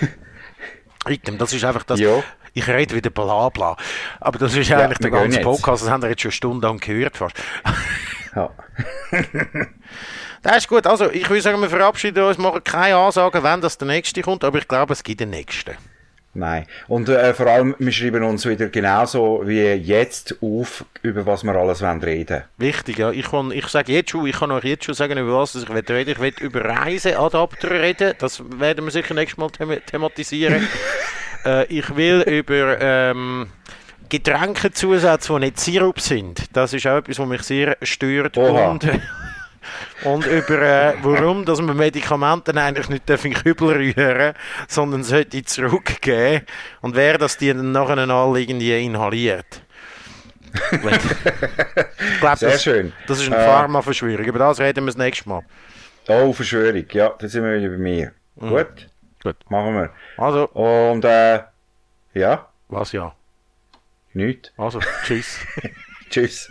Das ist einfach das. Ja. Ich rede wieder bla bla. Aber das ist eigentlich der ganze. Podcast, das haben wir jetzt schon stundenlang gehört fast. ja. Das ist gut, also ich würde sagen, wir verabschieden uns, machen keine Ansagen, wann das der nächste kommt, aber ich glaube, es gibt den nächsten. Nein. Und äh, vor allem, wir schreiben uns wieder genauso wie jetzt auf, über was wir alles wollen reden Wichtig, ja. Ich, kann, ich sage jetzt schon, ich kann euch jetzt schon sagen, über was ich will reden. Ich will über Reiseadapter reden. Das werden wir sicher nächstes Mal them thematisieren. äh, ich will über ähm, Getränkezusätze, die nicht Sirup sind. Das ist auch etwas, was mich sehr stört. Oha. Und, und über äh, warum dass man Medikamente eigentlich nicht in Kübel rühren sondern sollte zurückgeben. Und wer das die dann nachher alle irgendwie inhaliert. ich glaube, Sehr das, schön. das ist eine Äh, Pharma-Verschwörung. Über das reden wir das nächste Mal. Oh, Verschwörung. Ja, da sind wir wieder bei mir. Gut. Gut. Machen wir. Also, Und, äh, ja, was ja. nichts. Also, tschüss. Tschüss.